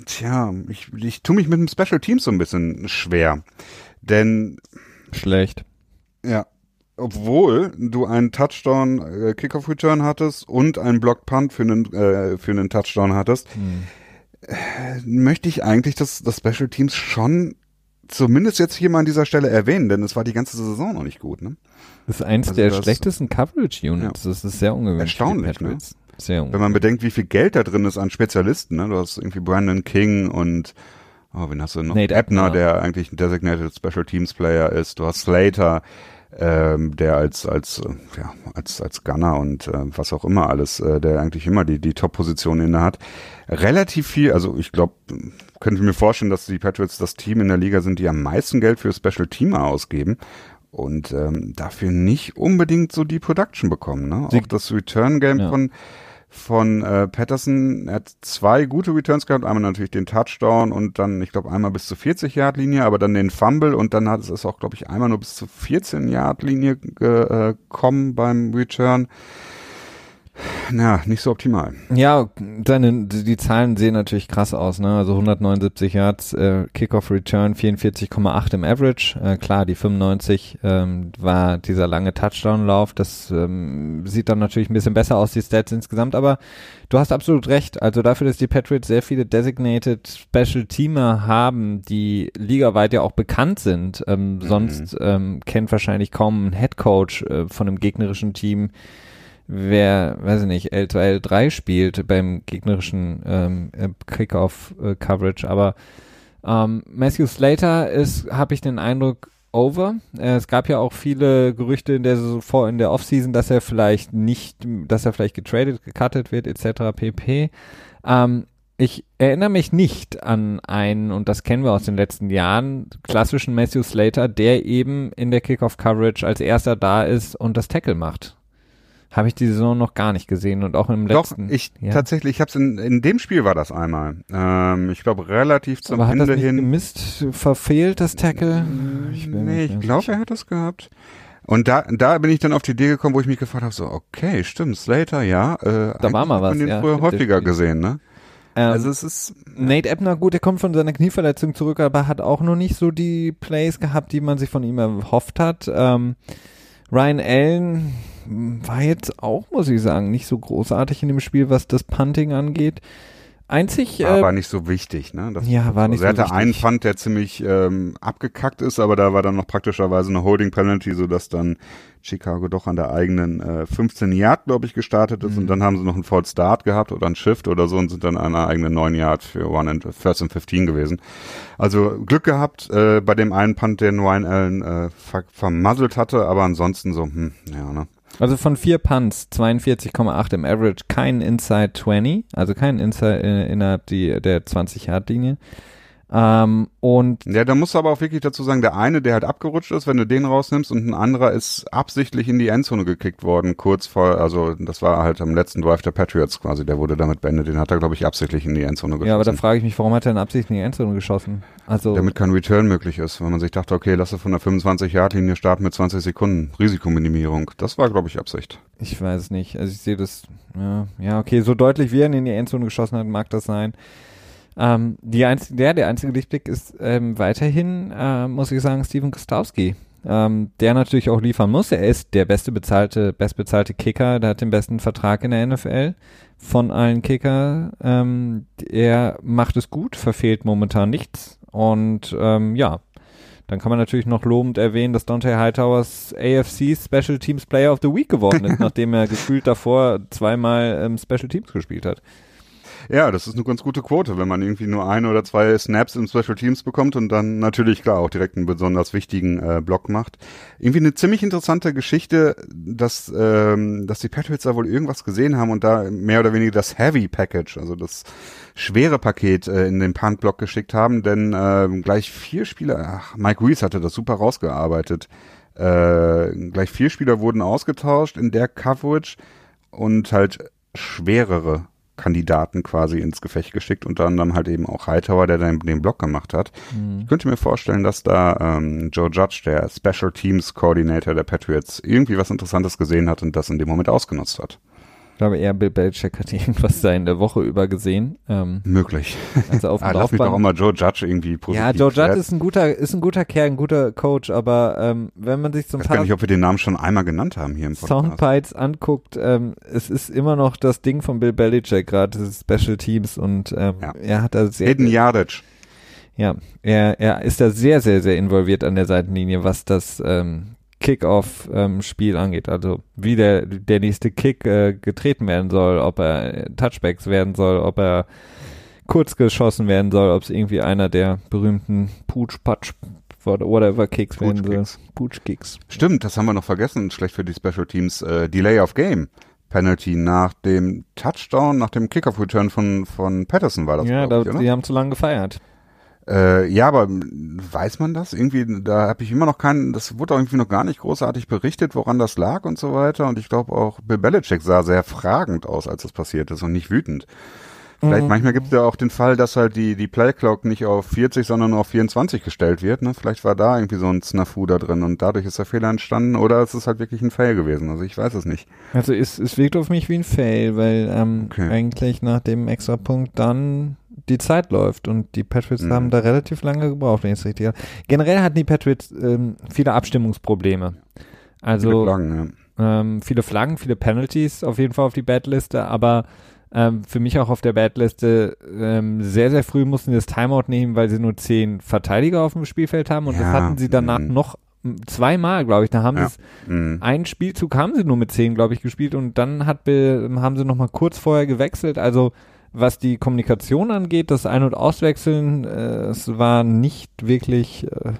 tja, ich, ich tue mich mit dem Special Teams so ein bisschen schwer. Denn Schlecht. Ja. Obwohl du einen Touchdown äh, Kickoff Return hattest und einen Block Punt für einen äh, für einen Touchdown hattest, hm. äh, möchte ich eigentlich das das Special Teams schon zumindest jetzt hier mal an dieser Stelle erwähnen, denn es war die ganze Saison noch nicht gut, ne? Das ist eins also der schlechtesten Coverage Units. Ja. Das ist sehr ungewöhnlich. Erstaunlich, ne? Sehr ungewöhnlich. Wenn man bedenkt, wie viel Geld da drin ist an Spezialisten, ne? Du hast irgendwie Brandon King und oh, wen hast du noch? Nate Ebner, der eigentlich ein Designated Special Teams Player ist. Du hast Slater, ähm, der als als äh, ja als als Gunner und äh, was auch immer alles, äh, der eigentlich immer die die Top-Position inne hat. Relativ viel, also ich glaube, könnte mir vorstellen, dass die Patriots das Team in der Liga sind, die am meisten Geld für Special Teamer ausgeben und ähm, dafür nicht unbedingt so die Production bekommen. Ne? Auch das Return Game ja. von von äh, Patterson. Er hat zwei gute Returns gehabt, einmal natürlich den Touchdown und dann, ich glaube, einmal bis zur 40-Yard-Linie, aber dann den Fumble und dann hat es auch, glaube ich, einmal nur bis zur 14-Yard-Linie äh, gekommen beim Return ja, nicht so optimal. Ja, deine, die Zahlen sehen natürlich krass aus, ne? Also 179 Yards, äh, Kickoff Return 44,8 im Average. Äh, klar, die 95 ähm, war dieser lange Touchdown-Lauf. Das ähm, sieht dann natürlich ein bisschen besser aus, die Stats insgesamt, aber du hast absolut recht. Also dafür, dass die Patriots sehr viele Designated Special Teamer haben, die ligaweit ja auch bekannt sind. Ähm, mhm. Sonst ähm, kennt wahrscheinlich kaum ein Head Coach äh, von einem gegnerischen Team wer, weiß ich nicht, L2, L3 spielt beim gegnerischen ähm, äh, Kickoff-Coverage, aber ähm, Matthew Slater ist, habe ich den Eindruck, over. Äh, es gab ja auch viele Gerüchte in der vor in der Offseason, dass er vielleicht nicht, dass er vielleicht getradet, gecuttet wird, etc. pp. Ähm, ich erinnere mich nicht an einen, und das kennen wir aus den letzten Jahren, klassischen Matthew Slater, der eben in der Kickoff-Coverage als erster da ist und das Tackle macht. Habe ich die Saison noch gar nicht gesehen und auch im letzten. Doch, ich ja. tatsächlich, ich habe es in, in dem Spiel war das einmal. Ähm, ich glaube relativ zum Aber Ende hat das nicht hin. Gemisst, verfehlt das Tackle? Ich nee, ich glaube, er hat das gehabt. Und da, da bin ich dann auf die Idee gekommen, wo ich mich gefragt habe, so, okay, stimmt, Slater, ja. Äh, da war mal was. Man den ja, früher häufiger gesehen, ne? Ähm, also es ist Nate Ebner, gut, der kommt von seiner Knieverletzung zurück, aber hat auch noch nicht so die Plays gehabt, die man sich von ihm erhofft hat. Ähm, Ryan Allen war jetzt auch, muss ich sagen, nicht so großartig in dem Spiel, was das Punting angeht. einzig. War äh, aber nicht so wichtig, ne? Das ja, war nicht so, wichtig. Er hatte einen Pfand, der ziemlich ähm, abgekackt ist, aber da war dann noch praktischerweise eine Holding Penalty, sodass dann Chicago doch an der eigenen äh, 15 Yard, glaube ich, gestartet ist mhm. und dann haben sie noch einen Fall Start gehabt oder einen Shift oder so und sind dann an einer eigenen 9 Yard für One and First and 15 gewesen. Also Glück gehabt äh, bei dem einen Punt, den Ryan Allen äh, ver vermasselt hatte, aber ansonsten so, hm, ja, ne? Also von vier Punts, 42,8 im Average, kein Inside 20, also kein Inside äh, innerhalb die, der 20-Yard-Linie. Ähm, und ja, da musst du aber auch wirklich dazu sagen, der eine, der halt abgerutscht ist, wenn du den rausnimmst, und ein anderer ist absichtlich in die Endzone gekickt worden, kurz vor, also das war halt am letzten Drive der Patriots quasi, der wurde damit beendet. Den hat er, glaube ich, absichtlich in die Endzone geschossen. Ja, aber da frage ich mich, warum hat er denn absichtlich in die Endzone geschossen? Also damit kein Return möglich ist, weil man sich dachte, okay, lass es von der 25-Yard-Linie starten mit 20 Sekunden Risikominimierung. Das war, glaube ich, Absicht. Ich weiß es nicht. Also ich sehe das, ja, ja, okay, so deutlich wie er in die Endzone geschossen hat, mag das sein. Ähm, die einzige, der, der einzige Lichtblick ist ähm, weiterhin, äh, muss ich sagen, Steven Kostowski. Ähm, der natürlich auch liefern muss. Er ist der beste bezahlte, bestbezahlte Kicker, der hat den besten Vertrag in der NFL von allen Kicker. Ähm, er macht es gut, verfehlt momentan nichts. Und ähm, ja, dann kann man natürlich noch lobend erwähnen, dass Dante Hightowers AFC Special Teams Player of the Week geworden ist, nachdem er gefühlt davor zweimal ähm, Special Teams gespielt hat. Ja, das ist eine ganz gute Quote, wenn man irgendwie nur ein oder zwei Snaps im Special Teams bekommt und dann natürlich klar auch direkt einen besonders wichtigen äh, Block macht. Irgendwie eine ziemlich interessante Geschichte, dass, ähm, dass die Patriots da wohl irgendwas gesehen haben und da mehr oder weniger das Heavy Package, also das schwere Paket äh, in den Punt-Block geschickt haben, denn äh, gleich vier Spieler, ach, Mike Reese hatte das super rausgearbeitet. Äh, gleich vier Spieler wurden ausgetauscht in der Coverage und halt schwerere Kandidaten quasi ins Gefecht geschickt, unter anderem halt eben auch Hightower, der dann den Block gemacht hat. Mhm. Ich könnte mir vorstellen, dass da ähm, Joe Judge, der Special Teams Coordinator der Patriots, irgendwie was Interessantes gesehen hat und das in dem Moment ausgenutzt hat. Ich glaube eher Bill Belichick hat irgendwas da in der Woche über gesehen. Ähm, Möglich. Also auf dem ah, Lauf mich doch auch mal Joe Judge irgendwie positiv. Ja, Joe Judge ist ein guter, ist ein guter Kerl, ein guter Coach, aber ähm, wenn man sich zum Ich weiß gar nicht, ob wir den Namen schon einmal genannt haben hier im Podcast. Soundbites anguckt, ähm, es ist immer noch das Ding von Bill Belichick, gerade Special Teams und ähm, ja. er hat da sehr... Hayden Yardage. Ja, er, er ist da sehr, sehr, sehr involviert an der Seitenlinie, was das ähm, Kick-Off-Spiel ähm, angeht. Also wie der, der nächste Kick äh, getreten werden soll, ob er Touchbacks werden soll, ob er kurz geschossen werden soll, ob es irgendwie einer der berühmten Pooch-Patch whatever Kicks werden soll. Pooch-Kicks. Stimmt, das haben wir noch vergessen, schlecht für die Special Teams. Äh, Delay of Game. Penalty nach dem Touchdown, nach dem Kickoff-Return von, von Patterson war das. Ja, da, ich, die haben zu lange gefeiert. Äh, ja, aber weiß man das? Irgendwie, da habe ich immer noch keinen, das wurde irgendwie noch gar nicht großartig berichtet, woran das lag und so weiter. Und ich glaube auch, Bill Belichick sah sehr fragend aus, als das passiert ist und nicht wütend. Vielleicht mhm. manchmal gibt es ja auch den Fall, dass halt die, die Playclock nicht auf 40, sondern nur auf 24 gestellt wird. Ne? Vielleicht war da irgendwie so ein Snafu da drin und dadurch ist der Fehler entstanden oder es ist halt wirklich ein Fail gewesen. Also ich weiß es nicht. Also es, es wirkt auf mich wie ein Fail, weil ähm, okay. eigentlich nach dem Extrapunkt dann die Zeit läuft und die Patriots mhm. haben da relativ lange gebraucht, wenn ich es richtig habe. Generell hatten die Patriots ähm, viele Abstimmungsprobleme. Also viele Flaggen, ja. ähm, viele Flaggen, viele Penalties auf jeden Fall auf die Badliste, aber ähm, für mich auch auf der Badliste ähm, sehr, sehr früh mussten sie das Timeout nehmen, weil sie nur zehn Verteidiger auf dem Spielfeld haben und ja, das hatten sie danach mh. noch zweimal, glaube ich. Da haben ja. sie mhm. einen Spielzug haben sie nur mit zehn, glaube ich, gespielt und dann hat, haben sie noch mal kurz vorher gewechselt. Also was die Kommunikation angeht, das Ein- und Auswechseln, äh, es war nicht wirklich äh,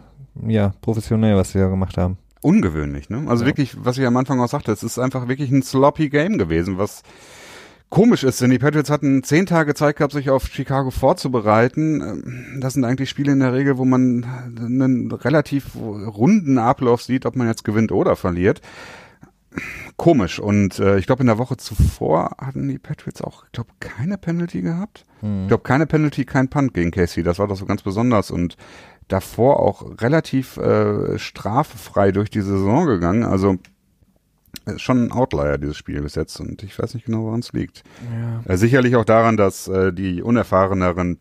ja, professionell, was sie da gemacht haben. Ungewöhnlich, ne? Also ja. wirklich, was ich am Anfang auch sagte, es ist einfach wirklich ein sloppy Game gewesen, was komisch ist, denn die Patriots hatten zehn Tage Zeit gehabt, sich auf Chicago vorzubereiten. Ähm, das sind eigentlich Spiele in der Regel, wo man einen relativ runden Ablauf sieht, ob man jetzt gewinnt oder verliert komisch. Und äh, ich glaube, in der Woche zuvor hatten die Patriots auch, ich glaube, keine Penalty gehabt. Mhm. Ich glaube, keine Penalty, kein Punt gegen Casey. Das war doch so ganz besonders. Und davor auch relativ äh, straffrei durch die Saison gegangen. Also ist schon ein Outlier, dieses Spiel bis jetzt. Und ich weiß nicht genau, woran es liegt. Ja. Äh, sicherlich auch daran, dass äh, die unerfahreneren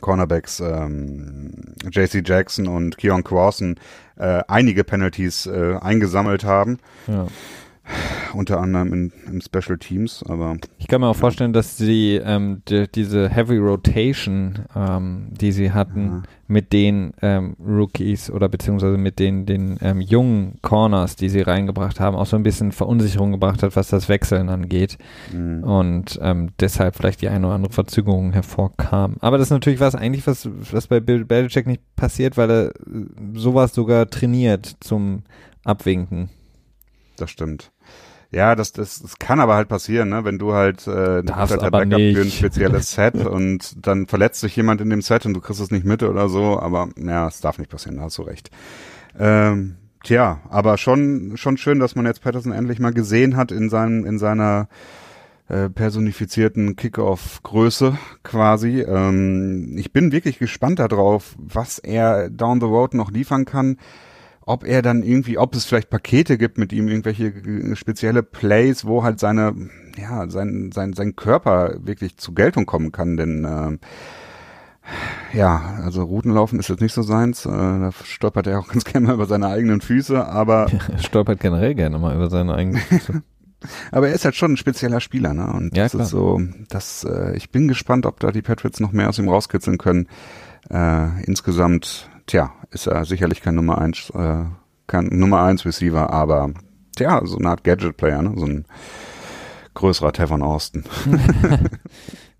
Cornerbacks ähm, JC Jackson und Keon Crossan äh, einige Penalties äh, eingesammelt haben. Ja. Unter anderem in, in Special Teams, aber. Ich kann mir auch vorstellen, dass sie ähm, die, diese Heavy Rotation, ähm, die sie hatten, ja. mit den ähm, Rookies oder beziehungsweise mit den, den ähm, jungen Corners, die sie reingebracht haben, auch so ein bisschen Verunsicherung gebracht hat, was das Wechseln angeht. Mhm. Und ähm, deshalb vielleicht die eine oder andere Verzögerung hervorkam. Aber das ist natürlich was eigentlich, was, was bei Bill Belichick nicht passiert, weil er äh, sowas sogar trainiert zum Abwinken das stimmt. Ja, das, das, das kann aber halt passieren, ne? wenn du halt äh, Darfst halt aber Backup nicht. für ein spezielles Set und dann verletzt sich jemand in dem Set und du kriegst es nicht mit oder so, aber ja, es darf nicht passieren, da hast du recht. Ähm, tja, aber schon, schon schön, dass man jetzt Patterson endlich mal gesehen hat in seinem, in seiner äh, personifizierten Kickoff-Größe quasi. Ähm, ich bin wirklich gespannt darauf, was er down the road noch liefern kann ob er dann irgendwie, ob es vielleicht Pakete gibt mit ihm, irgendwelche spezielle Plays, wo halt seine, ja, sein, sein, sein Körper wirklich zu Geltung kommen kann, denn äh, ja, also Routenlaufen ist jetzt nicht so seins. Äh, da stolpert er auch ganz gerne mal über seine eigenen Füße, aber. er stolpert generell gerne mal über seine eigenen Füße. aber er ist halt schon ein spezieller Spieler, ne? Und ja, das klar. ist so, das, äh, ich bin gespannt, ob da die Patriots noch mehr aus ihm rauskitzeln können. Äh, insgesamt tja, ist er sicherlich kein Nummer eins, äh, kein Nummer eins Receiver, aber tja, so eine Art Gadget-Player, ne? so ein größerer Tevon Austin.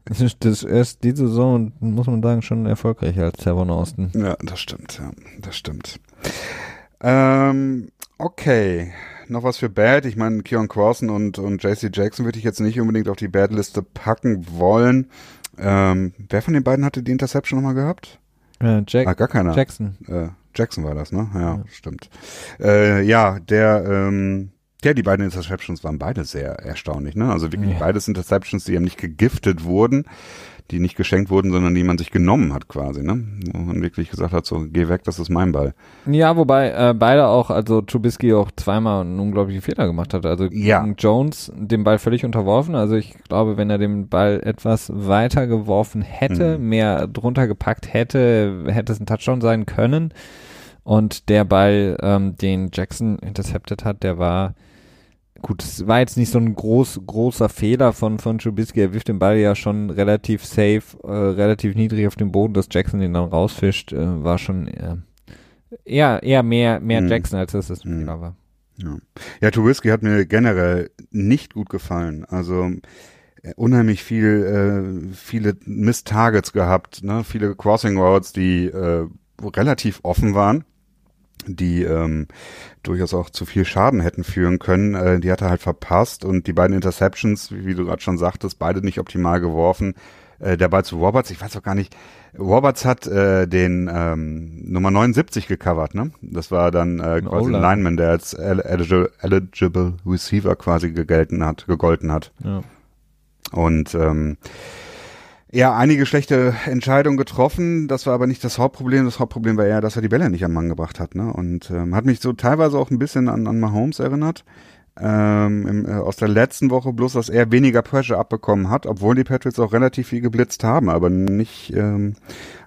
das ist, das ist die Saison, muss man sagen, schon erfolgreicher als Tevon Austin. Ja, das stimmt, ja, das stimmt. Ähm, okay, noch was für Bad. Ich meine, Keon Crossan und, und JC Jackson würde ich jetzt nicht unbedingt auf die Bad-Liste packen wollen. Ähm, wer von den beiden hatte die Interception nochmal gehabt? Äh, Jack ah, gar keiner. Jackson. Äh, Jackson war das, ne? Ja, ja. stimmt. Äh, ja, der, ähm, ja, die beiden Interceptions waren beide sehr erstaunlich, ne? Also wirklich ja. beides Interceptions, die ja nicht gegiftet wurden die nicht geschenkt wurden, sondern die man sich genommen hat quasi, ne? Wo man wirklich gesagt hat, so, geh weg, das ist mein Ball. Ja, wobei äh, beide auch, also Trubisky auch zweimal einen unglaublichen Fehler gemacht hat. Also ja. Jones den Ball völlig unterworfen. Also ich glaube, wenn er den Ball etwas weiter geworfen hätte, mhm. mehr drunter gepackt hätte, hätte es ein Touchdown sein können. Und der Ball, ähm, den Jackson intercepted hat, der war gut, es war jetzt nicht so ein groß, großer Fehler von, von Trubisky. Er wirft den Ball ja schon relativ safe, äh, relativ niedrig auf dem Boden, dass Jackson den dann rausfischt, äh, war schon äh, eher, eher mehr, mehr mhm. Jackson, als dass es ein mhm. Fehler war. Ja. ja, Trubisky hat mir generell nicht gut gefallen. Also äh, unheimlich viel, äh, viele Miss-Targets gehabt, ne? viele Crossing Routes, die äh, relativ offen waren die ähm, durchaus auch zu viel Schaden hätten führen können. Äh, die hat er halt verpasst und die beiden Interceptions, wie, wie du gerade schon sagtest, beide nicht optimal geworfen. Äh, der Ball zu Roberts, ich weiß auch gar nicht, Roberts hat äh, den ähm, Nummer 79 gecovert, ne? Das war dann äh, quasi ein Lineman, der als eligible, eligible Receiver quasi gegelten hat, gegolten hat. Ja. Und ähm, ja, einige schlechte Entscheidungen getroffen. Das war aber nicht das Hauptproblem. Das Hauptproblem war eher, dass er die Bälle nicht am Mann gebracht hat. Ne? Und ähm, hat mich so teilweise auch ein bisschen an, an Mahomes erinnert. Ähm, im, äh, aus der letzten Woche bloß, dass er weniger Pressure abbekommen hat, obwohl die Patriots auch relativ viel geblitzt haben, aber nicht, ähm,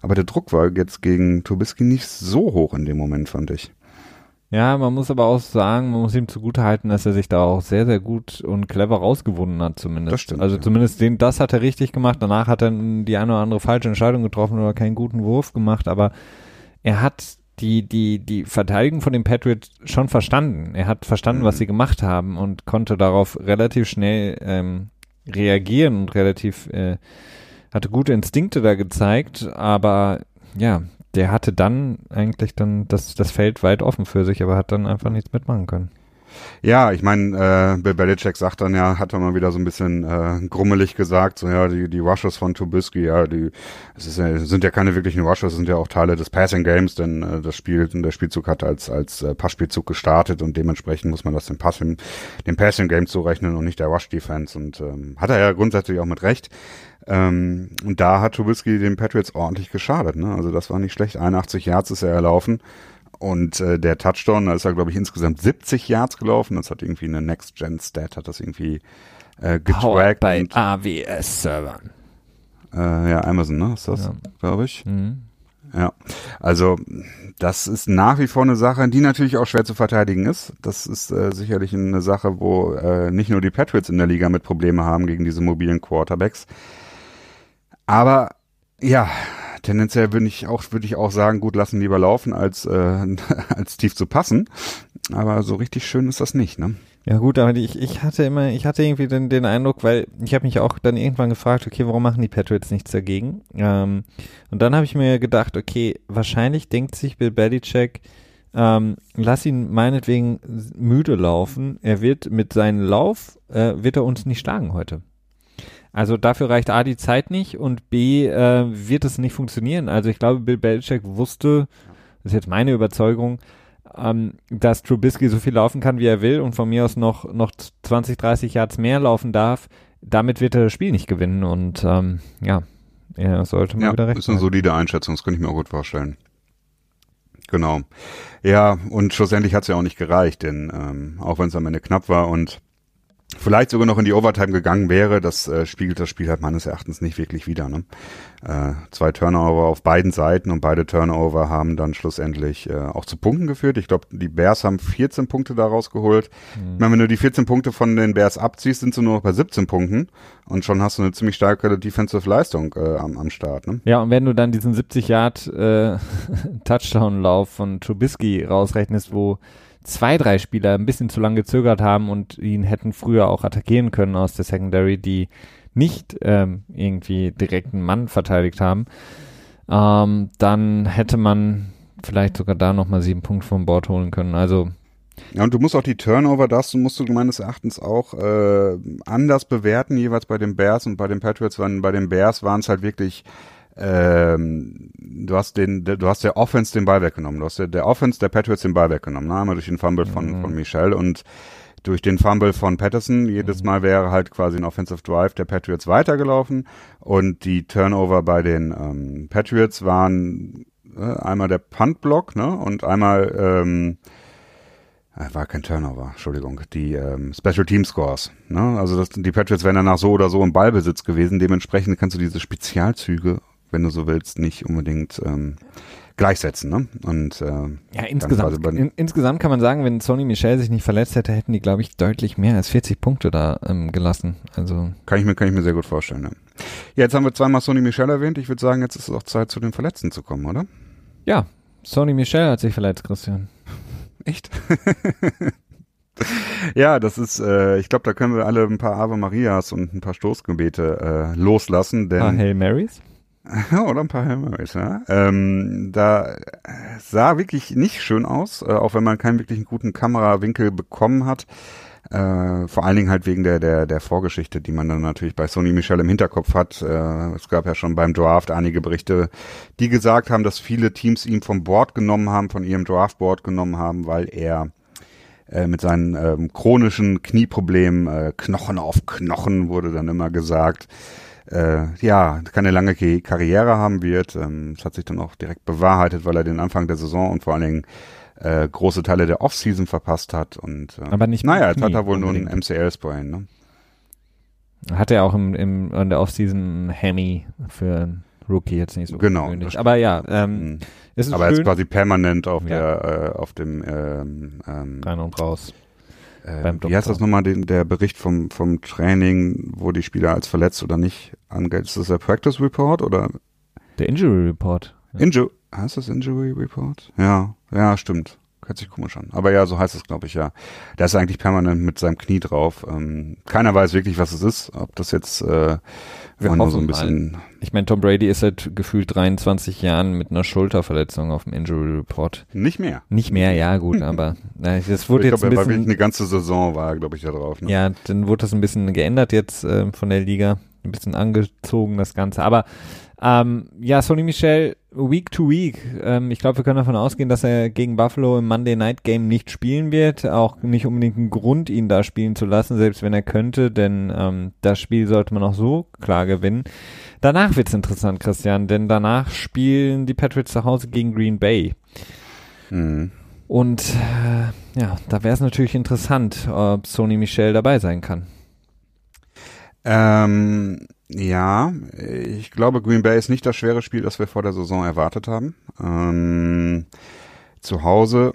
aber der Druck war jetzt gegen Trubisky nicht so hoch in dem Moment, fand ich. Ja, man muss aber auch sagen, man muss ihm zugutehalten, dass er sich da auch sehr, sehr gut und clever rausgewunden hat, zumindest. Das stimmt. Also ja. zumindest den, das hat er richtig gemacht. Danach hat er die eine oder andere falsche Entscheidung getroffen oder keinen guten Wurf gemacht, aber er hat die, die, die Verteidigung von den Patriots schon verstanden. Er hat verstanden, mhm. was sie gemacht haben und konnte darauf relativ schnell ähm, reagieren und relativ äh, hatte gute Instinkte da gezeigt, aber ja, der hatte dann eigentlich dann das, das Feld weit offen für sich, aber hat dann einfach nichts mitmachen können. Ja, ich meine, äh, Bill Belichick sagt dann ja, hat er mal wieder so ein bisschen äh, grummelig gesagt, so ja, die, die Rushes von Trubisky, ja, die es ist, sind ja keine wirklichen Rushes, sind ja auch Teile des Passing Games, denn äh, das Spiel, der Spielzug hat als als äh, Passspielzug gestartet und dementsprechend muss man das dem Pass dem Passing Game zurechnen und nicht der Rush Defense und ähm, hat er ja grundsätzlich auch mit recht. Ähm, und da hat Trubisky den Patriots ordentlich geschadet. Ne? Also das war nicht schlecht. 81 Yards ist er erlaufen. Und äh, der Touchdown, da ist er, glaube ich, insgesamt 70 Yards gelaufen. Das hat irgendwie eine Next-Gen-Stat, hat das irgendwie äh, getrackt. bei AWS-Servern. Äh, ja, Amazon, ne? Ist das, ja. glaube ich. Mhm. Ja, also das ist nach wie vor eine Sache, die natürlich auch schwer zu verteidigen ist. Das ist äh, sicherlich eine Sache, wo äh, nicht nur die Patriots in der Liga mit Probleme haben gegen diese mobilen Quarterbacks. Aber ja, tendenziell würde ich auch würde ich auch sagen, gut lassen lieber laufen als äh, als tief zu passen. Aber so richtig schön ist das nicht, ne? Ja gut, aber ich, ich hatte immer, ich hatte irgendwie den, den Eindruck, weil ich habe mich auch dann irgendwann gefragt, okay, warum machen die Patriots nichts dagegen? Ähm, und dann habe ich mir gedacht, okay, wahrscheinlich denkt sich Bill Belichick, ähm, lass ihn meinetwegen müde laufen. Er wird mit seinem Lauf, äh, wird er uns nicht schlagen heute. Also dafür reicht A die Zeit nicht und B äh, wird es nicht funktionieren. Also ich glaube, Bill Belichick wusste, das ist jetzt meine Überzeugung, ähm, dass Trubisky so viel laufen kann, wie er will und von mir aus noch, noch 20, 30 Yards mehr laufen darf, damit wird er das Spiel nicht gewinnen und ähm, ja, er sollte mal ja, wieder recht ist eine solide Einschätzung, das könnte ich mir auch gut vorstellen. Genau. Ja, und schlussendlich hat es ja auch nicht gereicht, denn ähm, auch wenn es am Ende knapp war und vielleicht sogar noch in die Overtime gegangen wäre, das äh, spiegelt das Spiel halt meines Erachtens nicht wirklich wieder. Ne? Äh, zwei Turnover auf beiden Seiten und beide Turnover haben dann schlussendlich äh, auch zu Punkten geführt. Ich glaube, die Bears haben 14 Punkte daraus geholt. Mhm. Ich meine, wenn du die 14 Punkte von den Bears abziehst, sind sie nur noch bei 17 Punkten und schon hast du eine ziemlich starke Defensive Leistung äh, am, am Start. Ne? Ja, und wenn du dann diesen 70 Yard äh, Touchdown-Lauf von Trubisky rausrechnest, wo zwei, drei Spieler ein bisschen zu lange gezögert haben und ihn hätten früher auch attackieren können aus der Secondary, die nicht ähm, irgendwie direkten Mann verteidigt haben, ähm, dann hätte man vielleicht sogar da nochmal sieben Punkte vom Bord holen können. Also ja, und du musst auch die Turnover, das musst du meines Erachtens auch äh, anders bewerten, jeweils bei den Bears und bei den Patriots. Weil bei den Bears waren es halt wirklich ähm, du hast den, du hast der Offense den Ball weggenommen. Du hast der, der Offense der Patriots den Ball weggenommen. Ne? Einmal durch den Fumble von, mhm. von Michelle und durch den Fumble von Patterson. Jedes mhm. Mal wäre halt quasi ein Offensive Drive der Patriots weitergelaufen und die Turnover bei den ähm, Patriots waren äh, einmal der Punt-Block ne? und einmal ähm, äh, war kein Turnover, Entschuldigung, die ähm, Special Team Scores. Ne? Also das, die Patriots wären danach so oder so im Ballbesitz gewesen. Dementsprechend kannst du diese Spezialzüge wenn du so willst, nicht unbedingt ähm, gleichsetzen. Ne? Und äh, ja, insgesamt, in, insgesamt kann man sagen, wenn Sony Michel sich nicht verletzt hätte, hätten die, glaube ich, deutlich mehr als 40 Punkte da ähm, gelassen. Also kann ich mir kann ich mir sehr gut vorstellen. Ne? Ja, jetzt haben wir zweimal Sony Michel erwähnt. Ich würde sagen, jetzt ist es auch Zeit, zu den Verletzten zu kommen, oder? Ja, Sony Michel hat sich verletzt, Christian. Echt? ja, das ist, äh, ich glaube, da können wir alle ein paar Ave Marias und ein paar Stoßgebete äh, loslassen. Denn, ein paar Hail Marys? Oder ein paar Hammerways, ja. Ähm, da sah wirklich nicht schön aus, äh, auch wenn man keinen wirklichen guten Kamerawinkel bekommen hat. Äh, vor allen Dingen halt wegen der, der, der Vorgeschichte, die man dann natürlich bei Sony Michel im Hinterkopf hat. Äh, es gab ja schon beim Draft einige Berichte, die gesagt haben, dass viele Teams ihn vom Board genommen haben, von ihrem Draftboard genommen haben, weil er äh, mit seinen ähm, chronischen Knieproblemen, äh, Knochen auf Knochen wurde dann immer gesagt, äh, ja, keine lange Karriere haben wird. Ähm, das hat sich dann auch direkt bewahrheitet, weil er den Anfang der Saison und vor allen Dingen äh, große Teile der Offseason verpasst hat. Und, äh, Aber nicht Naja, jetzt hat er wohl unbedingt. nur einen MCL-Sprain. Ne? Hat er auch im, im, in der Offseason Hemi für Rookie jetzt nicht so genau, gewöhnlich. Aber ja, ähm, mhm. ist Aber schön. jetzt quasi permanent auf ja. der, äh, auf dem ähm, ähm, Rein und raus. Äh, wie heißt das nochmal, den, der Bericht vom, vom Training, wo die Spieler als verletzt oder nicht angeht? Ist das der Practice Report oder? Der Injury Report. Ja. Inju heißt das Injury Report? Ja, ja, stimmt. Hört sich komisch an. Aber ja, so heißt es, glaube ich, ja. Der ist eigentlich permanent mit seinem Knie drauf. Ähm, keiner weiß wirklich, was es ist. Ob das jetzt äh, wir nur so ein bisschen. Mal. Ich meine, Tom Brady ist seit gefühlt 23 Jahren mit einer Schulterverletzung auf dem Injury Report. Nicht mehr. Nicht mehr, ja, gut, aber na, das wurde ich jetzt glaub, ein bisschen. eine ganze Saison war, glaube ich, da drauf. Ne? Ja, dann wurde das ein bisschen geändert jetzt äh, von der Liga, ein bisschen angezogen das Ganze. Aber ähm, ja, Sony Michel, Week to Week. Ähm, ich glaube, wir können davon ausgehen, dass er gegen Buffalo im Monday Night Game nicht spielen wird. Auch nicht unbedingt ein Grund, ihn da spielen zu lassen, selbst wenn er könnte, denn ähm, das Spiel sollte man auch so klar gewinnen. Danach wird's interessant, Christian, denn danach spielen die Patriots zu Hause gegen Green Bay. Mhm. Und äh, ja, da wäre es natürlich interessant, ob Sony Michel dabei sein kann. Ähm, Ja, ich glaube, Green Bay ist nicht das schwere Spiel, das wir vor der Saison erwartet haben. Ähm, zu Hause,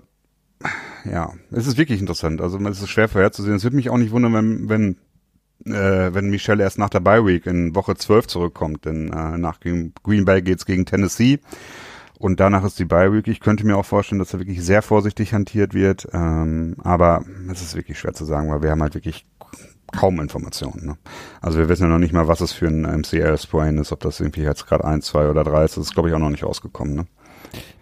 ja, es ist wirklich interessant. Also es ist schwer vorherzusehen. Es würde mich auch nicht wundern, wenn, wenn äh, wenn Michelle erst nach der Bye Week in Woche 12 zurückkommt, denn äh, nach Green Bay geht's gegen Tennessee und danach ist die Bye Week. Ich könnte mir auch vorstellen, dass er wirklich sehr vorsichtig hantiert wird, ähm, aber es ist wirklich schwer zu sagen, weil wir haben halt wirklich kaum Informationen. Ne? Also wir wissen ja noch nicht mal, was es für ein MCL-Sprain ist, ob das irgendwie jetzt gerade 1, 2 oder 3 ist. Das ist, glaube ich, auch noch nicht rausgekommen. Ne?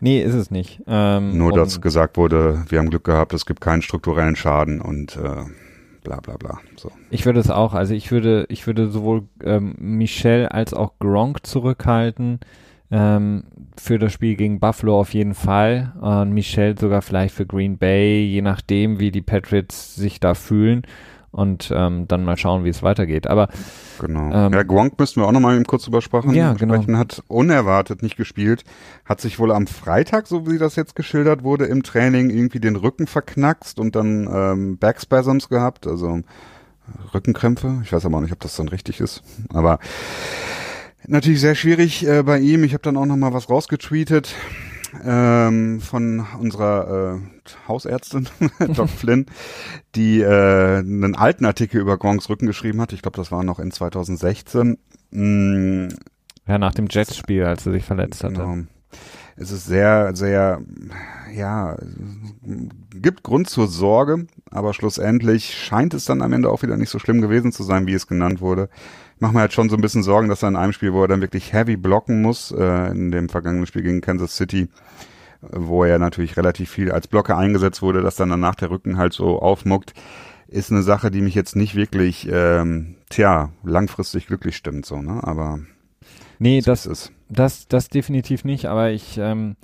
Nee, ist es nicht. Ähm, Nur, dass gesagt wurde, wir haben Glück gehabt, es gibt keinen strukturellen Schaden und äh, bla bla bla. So. Ich würde es auch, also ich würde, ich würde sowohl ähm, Michel als auch Gronk zurückhalten. Ähm, für das Spiel gegen Buffalo auf jeden Fall. Und Michel sogar vielleicht für Green Bay, je nachdem, wie die Patriots sich da fühlen und ähm, dann mal schauen, wie es weitergeht. Aber genau. Ähm, ja, Gronk müssten wir auch nochmal kurz übersprechen. Ja, genau. Hat unerwartet nicht gespielt, hat sich wohl am Freitag, so wie das jetzt geschildert wurde, im Training irgendwie den Rücken verknackst und dann ähm, Backspasms gehabt, also Rückenkrämpfe. Ich weiß aber auch nicht, ob das dann richtig ist. Aber natürlich sehr schwierig äh, bei ihm. Ich habe dann auch nochmal was rausgetweetet ähm, von unserer äh, Hausärztin, Doc Flynn, die äh, einen alten Artikel über Gronks Rücken geschrieben hat. Ich glaube, das war noch in 2016. Mm, ja, nach dem Jets-Spiel, als er sich verletzt hatte. Genau. Es ist sehr, sehr, ja, gibt Grund zur Sorge, aber schlussendlich scheint es dann am Ende auch wieder nicht so schlimm gewesen zu sein, wie es genannt wurde mache mir halt schon so ein bisschen Sorgen, dass er in einem Spiel, wo er dann wirklich heavy blocken muss, äh, in dem vergangenen Spiel gegen Kansas City, wo er natürlich relativ viel als Blocker eingesetzt wurde, dass dann danach der Rücken halt so aufmuckt, ist eine Sache, die mich jetzt nicht wirklich, ähm, tja, langfristig glücklich stimmt, so, ne? Aber nee, das ist das, das definitiv nicht. Aber ich ähm,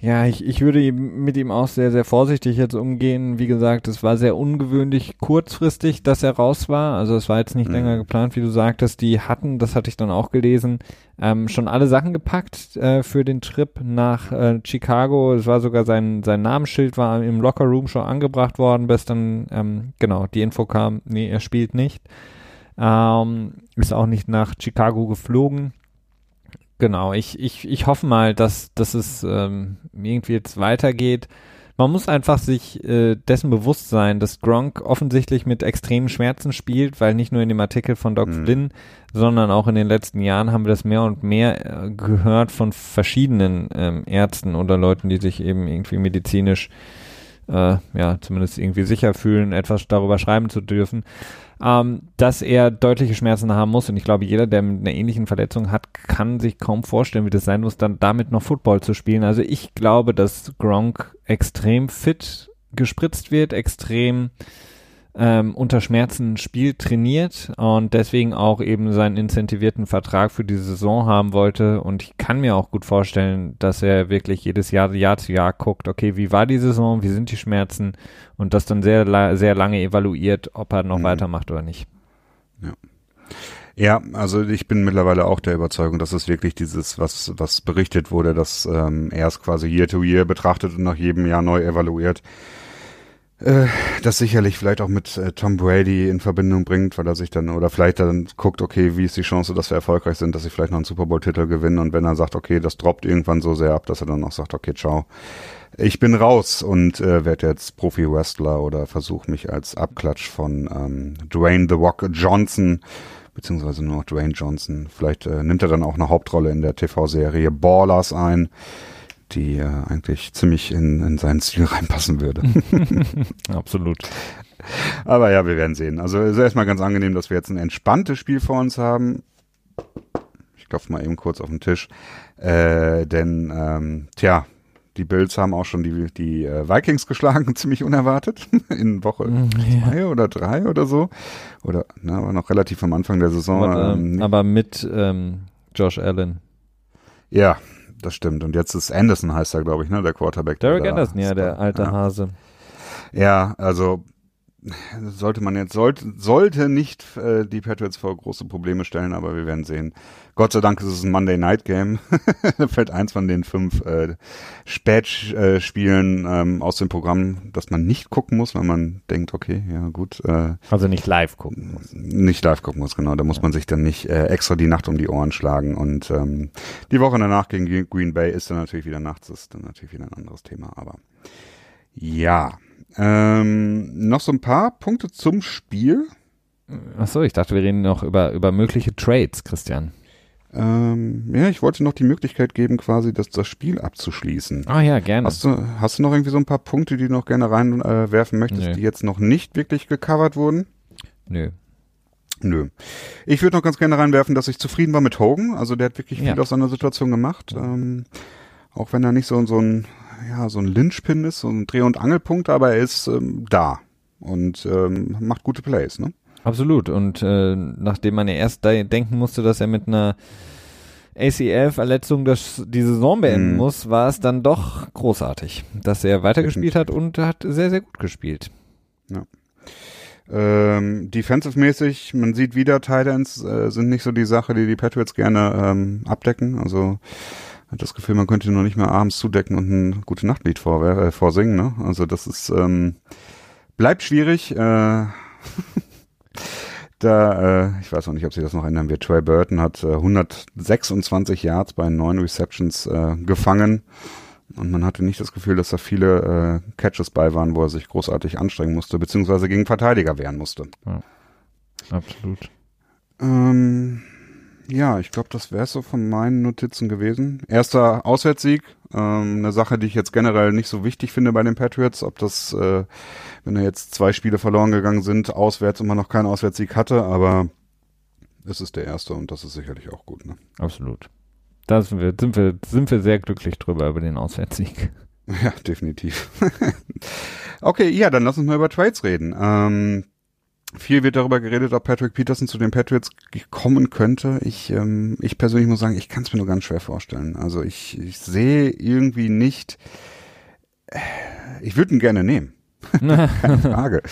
ja, ich, ich würde mit ihm auch sehr, sehr vorsichtig jetzt umgehen. Wie gesagt, es war sehr ungewöhnlich kurzfristig, dass er raus war. Also es war jetzt nicht mhm. länger geplant, wie du sagtest. Die hatten, das hatte ich dann auch gelesen, ähm, schon alle Sachen gepackt äh, für den Trip nach äh, Chicago. Es war sogar sein, sein Namensschild war im Lockerroom schon angebracht worden, bis dann, ähm, genau, die Info kam, nee, er spielt nicht. Ähm, ist auch nicht nach Chicago geflogen. Genau, ich, ich, ich hoffe mal, dass, dass es ähm, irgendwie jetzt weitergeht. Man muss einfach sich äh, dessen bewusst sein, dass Gronk offensichtlich mit extremen Schmerzen spielt, weil nicht nur in dem Artikel von Doc mhm. Flynn, sondern auch in den letzten Jahren haben wir das mehr und mehr äh, gehört von verschiedenen ähm, Ärzten oder Leuten, die sich eben irgendwie medizinisch äh, ja zumindest irgendwie sicher fühlen, etwas darüber schreiben zu dürfen ähm, dass er deutliche Schmerzen haben muss. Und ich glaube, jeder, der mit einer ähnlichen Verletzung hat, kann sich kaum vorstellen, wie das sein muss, dann damit noch Football zu spielen. Also ich glaube, dass Gronk extrem fit gespritzt wird, extrem ähm, unter Schmerzen spielt, trainiert und deswegen auch eben seinen incentivierten Vertrag für die Saison haben wollte. Und ich kann mir auch gut vorstellen, dass er wirklich jedes Jahr, Jahr zu Jahr guckt, okay, wie war die Saison, wie sind die Schmerzen und das dann sehr, sehr lange evaluiert, ob er noch mhm. weitermacht oder nicht. Ja. Ja, also ich bin mittlerweile auch der Überzeugung, dass es wirklich dieses, was, was berichtet wurde, dass ähm, er es quasi Year to Year betrachtet und nach jedem Jahr neu evaluiert äh, das sicherlich vielleicht auch mit äh, Tom Brady in Verbindung bringt, weil er sich dann, oder vielleicht dann guckt, okay, wie ist die Chance, dass wir erfolgreich sind, dass sie vielleicht noch einen Super Bowl-Titel gewinnen. Und wenn er sagt, okay, das droppt irgendwann so sehr ab, dass er dann auch sagt, okay, ciao, ich bin raus und äh, werde jetzt Profi-Wrestler oder versuche mich als Abklatsch von ähm, Dwayne The Rock Johnson beziehungsweise nur noch Dwayne Johnson. Vielleicht äh, nimmt er dann auch eine Hauptrolle in der TV-Serie Ballers ein die äh, eigentlich ziemlich in, in seinen Stil reinpassen würde. Absolut. Aber ja, wir werden sehen. Also es ist erstmal ganz angenehm, dass wir jetzt ein entspanntes Spiel vor uns haben. Ich klopfe mal eben kurz auf den Tisch. Äh, denn, ähm, tja, die Bills haben auch schon die, die äh, Vikings geschlagen, ziemlich unerwartet, in Woche mm, ja. zwei oder drei oder so. Oder, na, war noch relativ am Anfang der Saison. Aber, ähm, aber mit ähm, Josh Allen. Ja, das stimmt. Und jetzt ist Anderson, heißt er, glaube ich, ne, der Quarterback. Derek Anderson, ja, der alte ja. Hase. Ja, also sollte man jetzt, sollte, sollte nicht äh, die Patriots vor große Probleme stellen, aber wir werden sehen. Gott sei Dank ist es ein Monday Night Game. Fällt eins von den fünf äh, Spätspielen ähm, aus dem Programm, das man nicht gucken muss, weil man denkt, okay, ja gut. Äh, also nicht live gucken muss. Nicht live gucken muss, genau. Da muss ja. man sich dann nicht äh, extra die Nacht um die Ohren schlagen. Und ähm, die Woche danach gegen Green Bay ist dann natürlich wieder nachts, ist dann natürlich wieder ein anderes Thema. Aber ja. Ähm, noch so ein paar Punkte zum Spiel. Achso, ich dachte, wir reden noch über, über mögliche Trades, Christian. Ähm, ja, ich wollte noch die Möglichkeit geben, quasi das, das Spiel abzuschließen. Ah ja, gerne. Hast du, hast du noch irgendwie so ein paar Punkte, die du noch gerne reinwerfen äh, möchtest, Nö. die jetzt noch nicht wirklich gecovert wurden? Nö. Nö. Ich würde noch ganz gerne reinwerfen, dass ich zufrieden war mit Hogan. Also der hat wirklich viel ja. aus seiner Situation gemacht. Ähm, auch wenn er nicht so, so ein ja, so ein Lynchpin ist, so ein Dreh- und Angelpunkt, aber er ist ähm, da und ähm, macht gute Plays, ne? Absolut. Und äh, nachdem man ja erst da denken musste, dass er mit einer ACL-Verletzung die Saison beenden mhm. muss, war es dann doch großartig, dass er weitergespielt hat und hat sehr, sehr gut gespielt. Ja. Ähm, Defensive-mäßig, man sieht wieder, Titans äh, sind nicht so die Sache, die die Patriots gerne ähm, abdecken. Also hat das Gefühl, man könnte nur nicht mehr abends zudecken und ein gute Nachtlied vor, äh, vorsingen. Ne? Also das ist ähm, bleibt schwierig. Äh, da, äh, ich weiß auch nicht, ob sie das noch ändern wird. Trey Burton hat äh, 126 Yards bei neun Receptions äh, gefangen. Und man hatte nicht das Gefühl, dass da viele äh, Catches bei waren, wo er sich großartig anstrengen musste, beziehungsweise gegen Verteidiger wehren musste. Ja, absolut. Ähm, ja, ich glaube, das wäre so von meinen Notizen gewesen. Erster Auswärtssieg, ähm, eine Sache, die ich jetzt generell nicht so wichtig finde bei den Patriots, ob das, äh, wenn er jetzt zwei Spiele verloren gegangen sind, auswärts und man noch keinen Auswärtssieg hatte, aber es ist der erste und das ist sicherlich auch gut. Ne? Absolut. Da sind wir, sind wir, sind wir sehr glücklich drüber über den Auswärtssieg. Ja, definitiv. okay, ja, dann lass uns mal über Trades reden. Ähm, viel wird darüber geredet, ob Patrick Peterson zu den Patriots kommen könnte. Ich, ähm, ich persönlich muss sagen, ich kann es mir nur ganz schwer vorstellen. Also ich, ich sehe irgendwie nicht. Ich würde ihn gerne nehmen. Keine Frage.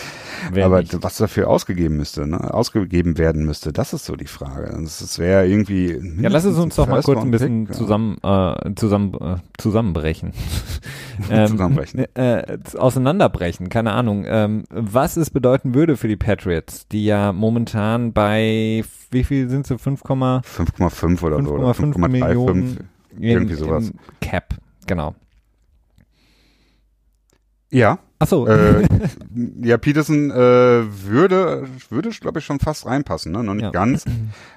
Aber nicht. was dafür ausgegeben müsste, ne? ausgegeben werden müsste, das ist so die Frage. Es wäre irgendwie. Ja, lass es uns doch mal kurz ein bisschen Pick, zusammen, äh, zusammen äh, zusammenbrechen. ähm, zusammenbrechen. Äh, auseinanderbrechen, keine Ahnung. Ähm, was es bedeuten würde für die Patriots, die ja momentan bei wie viel sind sie? 5,5 oder 5, so. 5,3, Millionen irgendwie sowas. Cap, genau. Ja. Ach so. Äh, ja, Peterson äh, würde, würde glaube ich, schon fast reinpassen, ne? Noch nicht ja. ganz.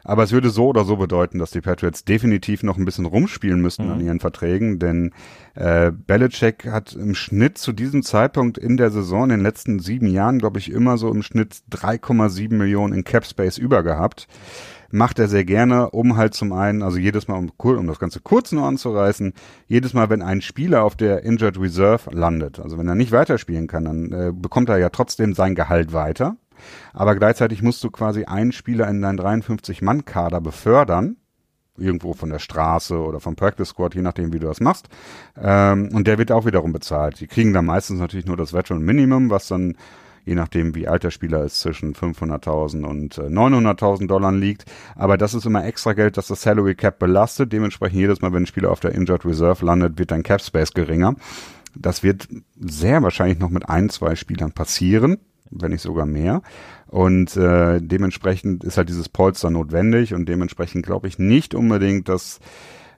Aber es würde so oder so bedeuten, dass die Patriots definitiv noch ein bisschen rumspielen müssten mhm. an ihren Verträgen, denn äh, Belichick hat im Schnitt zu diesem Zeitpunkt in der Saison in den letzten sieben Jahren, glaube ich, immer so im Schnitt 3,7 Millionen in Cap Space über gehabt macht er sehr gerne, um halt zum einen, also jedes Mal, um, um das Ganze kurz nur anzureißen, jedes Mal, wenn ein Spieler auf der Injured Reserve landet, also wenn er nicht weiterspielen kann, dann äh, bekommt er ja trotzdem sein Gehalt weiter. Aber gleichzeitig musst du quasi einen Spieler in deinen 53-Mann-Kader befördern, irgendwo von der Straße oder vom Practice Squad, je nachdem, wie du das machst. Ähm, und der wird auch wiederum bezahlt. Die kriegen dann meistens natürlich nur das Veteran Minimum, was dann je nachdem wie alt der Spieler ist, zwischen 500.000 und äh, 900.000 Dollar liegt. Aber das ist immer extra Geld, das das Salary Cap belastet. Dementsprechend jedes Mal, wenn ein Spieler auf der Injured Reserve landet, wird dein Cap Space geringer. Das wird sehr wahrscheinlich noch mit ein, zwei Spielern passieren, wenn nicht sogar mehr. Und äh, dementsprechend ist halt dieses Polster notwendig und dementsprechend glaube ich nicht unbedingt, dass,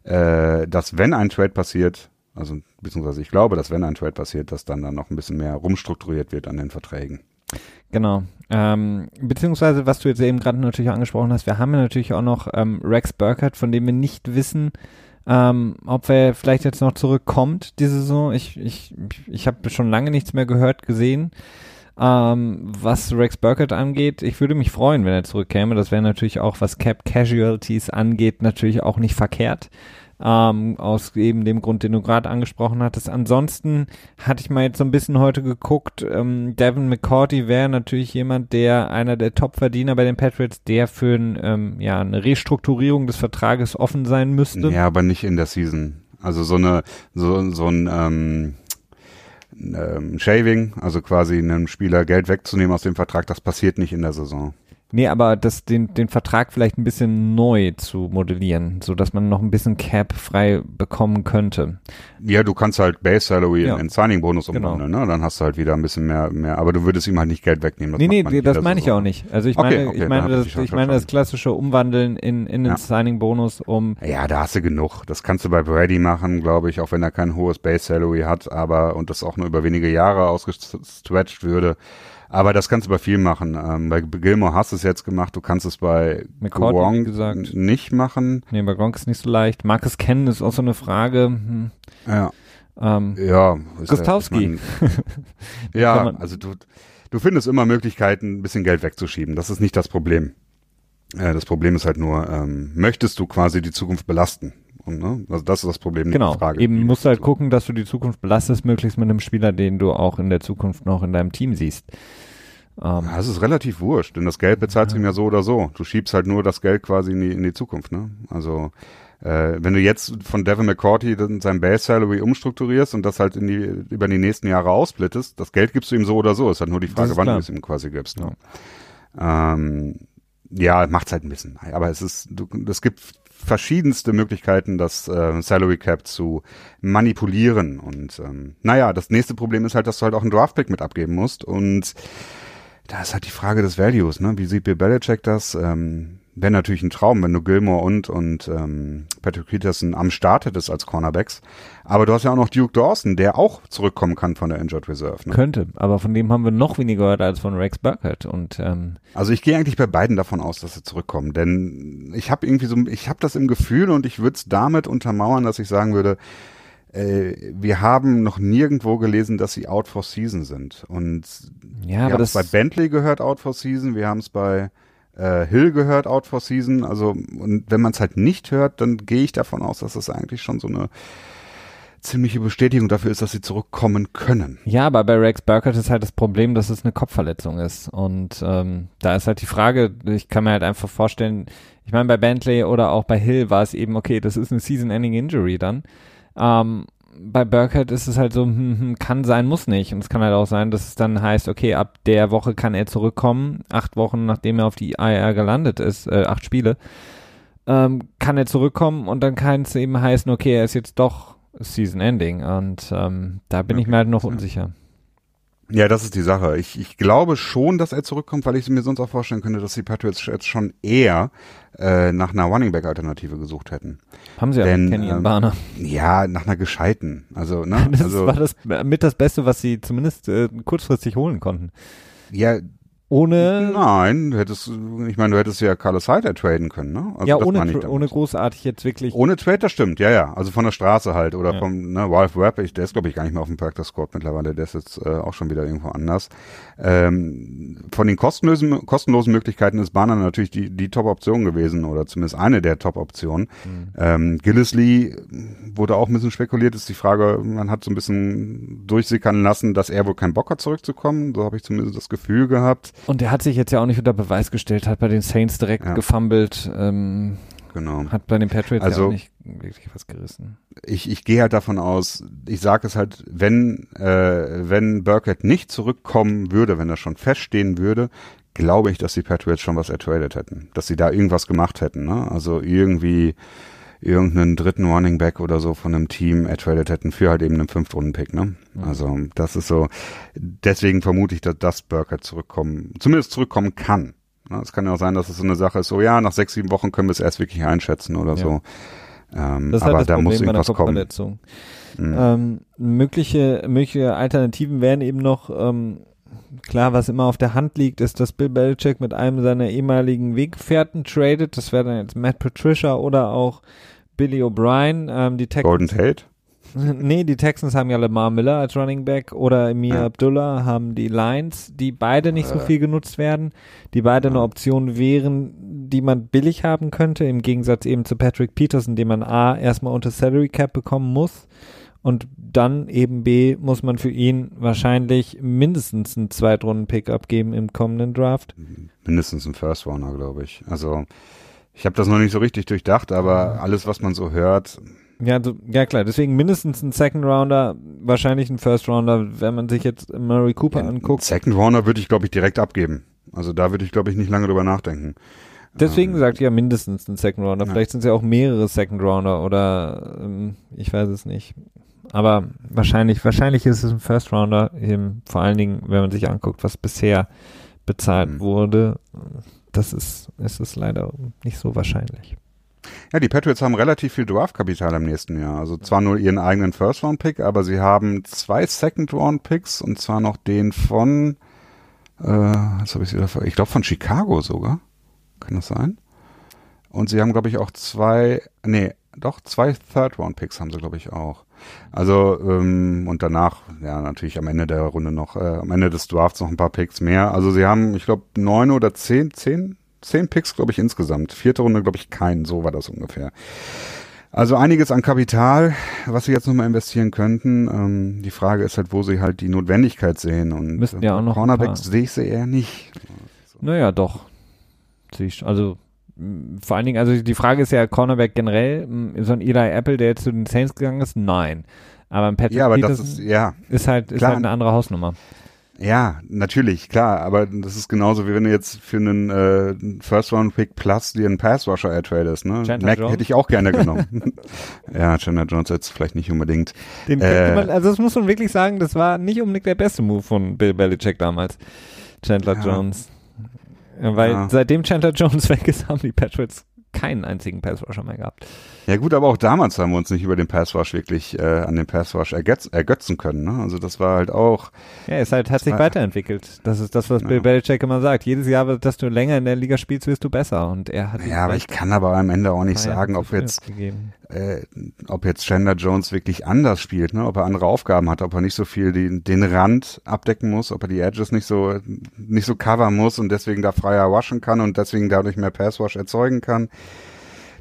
äh, dass wenn ein Trade passiert, also beziehungsweise ich glaube, dass wenn ein Trade passiert, dass dann dann noch ein bisschen mehr rumstrukturiert wird an den Verträgen. Genau. Ähm, beziehungsweise, was du jetzt eben gerade natürlich angesprochen hast, wir haben ja natürlich auch noch ähm, Rex Burkhardt, von dem wir nicht wissen, ähm, ob er vielleicht jetzt noch zurückkommt diese Saison. Ich, ich, ich habe schon lange nichts mehr gehört, gesehen. Ähm, was Rex Burkhardt angeht, ich würde mich freuen, wenn er zurückkäme. Das wäre natürlich auch, was Cap Casualties angeht, natürlich auch nicht verkehrt ähm, aus eben dem Grund, den du gerade angesprochen hattest. Ansonsten hatte ich mal jetzt so ein bisschen heute geguckt, ähm, Devin McCourty wäre natürlich jemand, der einer der Top-Verdiener bei den Patriots, der für ein, ähm, ja, eine Restrukturierung des Vertrages offen sein müsste. Ja, aber nicht in der Season. Also so eine, so, so ein, ähm, ähm, Shaving, also quasi einem Spieler Geld wegzunehmen aus dem Vertrag, das passiert nicht in der Saison. Nee, aber das, den, den Vertrag vielleicht ein bisschen neu zu modellieren, so dass man noch ein bisschen Cap frei bekommen könnte. Ja, du kannst halt Base Salary ja. in, in Signing Bonus genau. umwandeln, genau. ne? Dann hast du halt wieder ein bisschen mehr, mehr, aber du würdest ihm halt nicht Geld wegnehmen. Das nee, nee, das meine ich auch nicht. Also ich okay, meine, okay, ich meine, das, ich, ich meine das klassische Umwandeln in, in den ja. Signing Bonus um. Ja, da hast du genug. Das kannst du bei Brady machen, glaube ich, auch wenn er kein hohes Base Salary hat, aber, und das auch nur über wenige Jahre ausgestretched würde. Aber das kannst du bei vielen machen. Ähm, bei Gilmore hast du es jetzt gemacht, du kannst es bei Gronk gesagt. nicht machen. Nee, bei Gronk ist nicht so leicht. Marcus Kennen ist auch so eine Frage. Hm. Ja. Ähm, ja. Gustowski. ja, also du, du findest immer Möglichkeiten, ein bisschen Geld wegzuschieben. Das ist nicht das Problem. Äh, das Problem ist halt nur, ähm, möchtest du quasi die Zukunft belasten? Und, ne? Also das ist das Problem. Genau. Frage, Eben musst du halt gucken, dass du die Zukunft belastest, möglichst mit einem Spieler, den du auch in der Zukunft noch in deinem Team siehst. Ähm, das ist relativ wurscht, denn das Geld bezahlt ja. ihm ja so oder so. Du schiebst halt nur das Geld quasi in die, in die Zukunft, ne? Also äh, wenn du jetzt von Devin McCourty sein Base Salary umstrukturierst und das halt in die, über die nächsten Jahre ausblittest, das Geld gibst du ihm so oder so. Ist halt nur die Frage, wann du es ihm quasi gibst. Ne? Ja. Ähm, ja, macht's halt ein bisschen. Aber es ist, du, es gibt verschiedenste Möglichkeiten, das äh, Salary Cap zu manipulieren. Und ähm, naja, das nächste Problem ist halt, dass du halt auch einen Draftpick mit abgeben musst. Und da ist halt die Frage des Values, ne? Wie sieht Bill Belichick das? Ähm, Wäre natürlich ein Traum, wenn du Gilmore und, und ähm, Patrick Peterson am Start hättest als Cornerbacks. Aber du hast ja auch noch Duke Dawson, der auch zurückkommen kann von der Injured Reserve. Ne? Könnte, aber von dem haben wir noch weniger gehört als von Rex Burkhardt. Und, ähm also ich gehe eigentlich bei beiden davon aus, dass sie zurückkommen. Denn ich habe irgendwie so, ich habe das im Gefühl und ich würde es damit untermauern, dass ich sagen würde, äh, wir haben noch nirgendwo gelesen, dass sie out for season sind. Und ja, wir haben es bei Bentley gehört, out for season. Wir haben es bei äh, Hill gehört, out for season. Also, und wenn man es halt nicht hört, dann gehe ich davon aus, dass das eigentlich schon so eine ziemliche Bestätigung dafür ist, dass sie zurückkommen können. Ja, aber bei Rex Burkhardt ist halt das Problem, dass es eine Kopfverletzung ist. Und ähm, da ist halt die Frage, ich kann mir halt einfach vorstellen, ich meine, bei Bentley oder auch bei Hill war es eben, okay, das ist eine Season-Ending Injury dann. Ähm, bei Burkhardt ist es halt so, hm, hm, kann sein, muss nicht. Und es kann halt auch sein, dass es dann heißt, okay, ab der Woche kann er zurückkommen, acht Wochen nachdem er auf die IR gelandet ist, äh, acht Spiele, ähm, kann er zurückkommen und dann kann es eben heißen, okay, er ist jetzt doch Season Ending. Und ähm, da bin okay. ich mir halt noch unsicher. Ja, das ist die Sache. Ich, ich glaube schon, dass er zurückkommt, weil ich mir sonst auch vorstellen könnte, dass die Patriots jetzt schon eher äh, nach einer Running Back Alternative gesucht hätten. Haben sie ja Kenny ähm, Barner. Ja, nach einer gescheiten. Also, ne? das also, war das mit das Beste, was sie zumindest äh, kurzfristig holen konnten. Ja, ohne. Nein, du hättest, ich meine, du hättest ja Carlos Hyde traden können, ne? Also ja, ohne, ohne großartig jetzt wirklich. Ohne Trade, das stimmt, ja, ja. Also von der Straße halt oder ja. vom, ne, Ralph Webb, ich, der ist glaube ich gar nicht mehr auf dem Practice Squad mittlerweile, der ist jetzt äh, auch schon wieder irgendwo anders. Ähm, von den kostenlosen, kostenlosen Möglichkeiten ist Banner natürlich die, die Top-Option gewesen oder zumindest eine der Top-Optionen. Mhm. Ähm, Gillisley wurde auch ein bisschen spekuliert, ist die Frage, man hat so ein bisschen durchsickern lassen, dass er wohl keinen Bock hat zurückzukommen, so habe ich zumindest das Gefühl gehabt. Und der hat sich jetzt ja auch nicht unter Beweis gestellt, hat bei den Saints direkt ja. gefummelt. Ähm, genau. Hat bei den Patriots also, ja auch nicht wirklich was gerissen. Ich, ich gehe halt davon aus, ich sage es halt, wenn, äh, wenn Burkett nicht zurückkommen würde, wenn er schon feststehen würde, glaube ich, dass die Patriots schon was ertradet hätten. Dass sie da irgendwas gemacht hätten. Ne? Also irgendwie irgendeinen dritten Running Back oder so von einem Team ertradet hätten für halt eben einen Fünftrunden-Pick, ne? Mhm. Also das ist so, deswegen vermute ich, dass das Burkett zurückkommen, zumindest zurückkommen kann. Ne? Es kann ja auch sein, dass es so eine Sache ist, so ja, nach sechs, sieben Wochen können wir es erst wirklich einschätzen oder ja. so. Ähm, das ist aber halt das da Problem muss irgendwas kommen. Mhm. Ähm, mögliche, mögliche Alternativen wären eben noch, ähm, klar, was immer auf der Hand liegt, ist, dass Bill Belichick mit einem seiner ehemaligen Weggefährten tradet. Das wäre dann jetzt Matt Patricia oder auch Billy O'Brien. Ähm, die Texans, Golden Tate? nee, die Texans haben ja Lamar Miller als Running Back oder Emir ja. Abdullah haben die Lions, die beide nicht so äh. viel genutzt werden, die beide ja. eine Option wären, die man billig haben könnte, im Gegensatz eben zu Patrick Peterson, den man A erstmal unter Salary Cap bekommen muss und dann eben B muss man für ihn wahrscheinlich mindestens einen Zweitrunden-Pick abgeben im kommenden Draft. Mindestens ein First Runner, glaube ich. Also ich habe das noch nicht so richtig durchdacht, aber alles, was man so hört, Ja, also, ja klar, deswegen mindestens ein Second Rounder, wahrscheinlich ein First Rounder, wenn man sich jetzt Murray Cooper ja, anguckt. Second Rounder würde ich, glaube ich, direkt abgeben. Also da würde ich, glaube ich, nicht lange drüber nachdenken. Deswegen ähm, sagt ja mindestens ein Second Rounder. Ja. Vielleicht sind es ja auch mehrere Second Rounder oder ähm, ich weiß es nicht. Aber wahrscheinlich, wahrscheinlich ist es ein First Rounder, eben vor allen Dingen, wenn man sich anguckt, was bisher bezahlt mhm. wurde. Das ist, ist es leider nicht so wahrscheinlich. Ja, die Patriots haben relativ viel Draftkapital im nächsten Jahr. Also zwar nur ihren eigenen First-Round-Pick, aber sie haben zwei Second-Round-Picks und zwar noch den von, äh, jetzt habe ich wieder, ich glaube von Chicago sogar. Kann das sein? Und sie haben, glaube ich, auch zwei, nee, doch, zwei Third-Round-Picks haben sie, glaube ich, auch. Also, ähm, und danach, ja, natürlich am Ende der Runde noch, äh, am Ende des Drafts noch ein paar Picks mehr. Also sie haben, ich glaube, neun oder zehn, zehn zehn Picks, glaube ich, insgesamt. Vierte Runde, glaube ich, keinen. So war das ungefähr. Also einiges an Kapital, was sie jetzt nochmal investieren könnten. Ähm, die Frage ist halt, wo sie halt die Notwendigkeit sehen. Und Müssten ja auch noch Cornerbacks sehe ich sie eher nicht. Naja, doch. Also vor allen Dingen, also die Frage ist ja Cornerback generell, so ein Eli Apple, der jetzt zu den Saints gegangen ist, nein. Aber ein Patrick ja, aber Peterson das ist, ja, ist halt, ist halt eine andere Hausnummer. Ja, natürlich, klar, aber das ist genauso wie wenn du jetzt für einen äh, First Round Pick Plus dir einen Pass Rusher ertradest, ne? Chandler Mac Jones? hätte ich auch gerne genommen. ja, Chandler Jones jetzt vielleicht nicht unbedingt. Den äh, man, also das muss man wirklich sagen, das war nicht unbedingt der beste Move von Bill Belichick damals. Chandler ja. Jones. Weil ja. seitdem Chandler Jones weg ist, haben die Patriots keinen einzigen Pass Rusher mehr gehabt. Ja gut, aber auch damals haben wir uns nicht über den Pass Rush wirklich äh, an den Pass Rush ergötz, ergötzen können. Ne? Also das war halt auch. Ja, es halt, hat sich weiterentwickelt. Das ist das, was ja. Bill Belichick immer sagt. Jedes Jahr, dass du länger in der Liga spielst, wirst du besser. Und er hat. Ja, aber ich kann aber am Ende auch nicht sagen, ob jetzt, äh, ob jetzt Chandler Jones wirklich anders spielt, ne? ob er andere Aufgaben hat, ob er nicht so viel die, den Rand abdecken muss, ob er die Edges nicht so nicht so covern muss und deswegen da freier waschen kann und deswegen dadurch mehr Pass Rush erzeugen kann.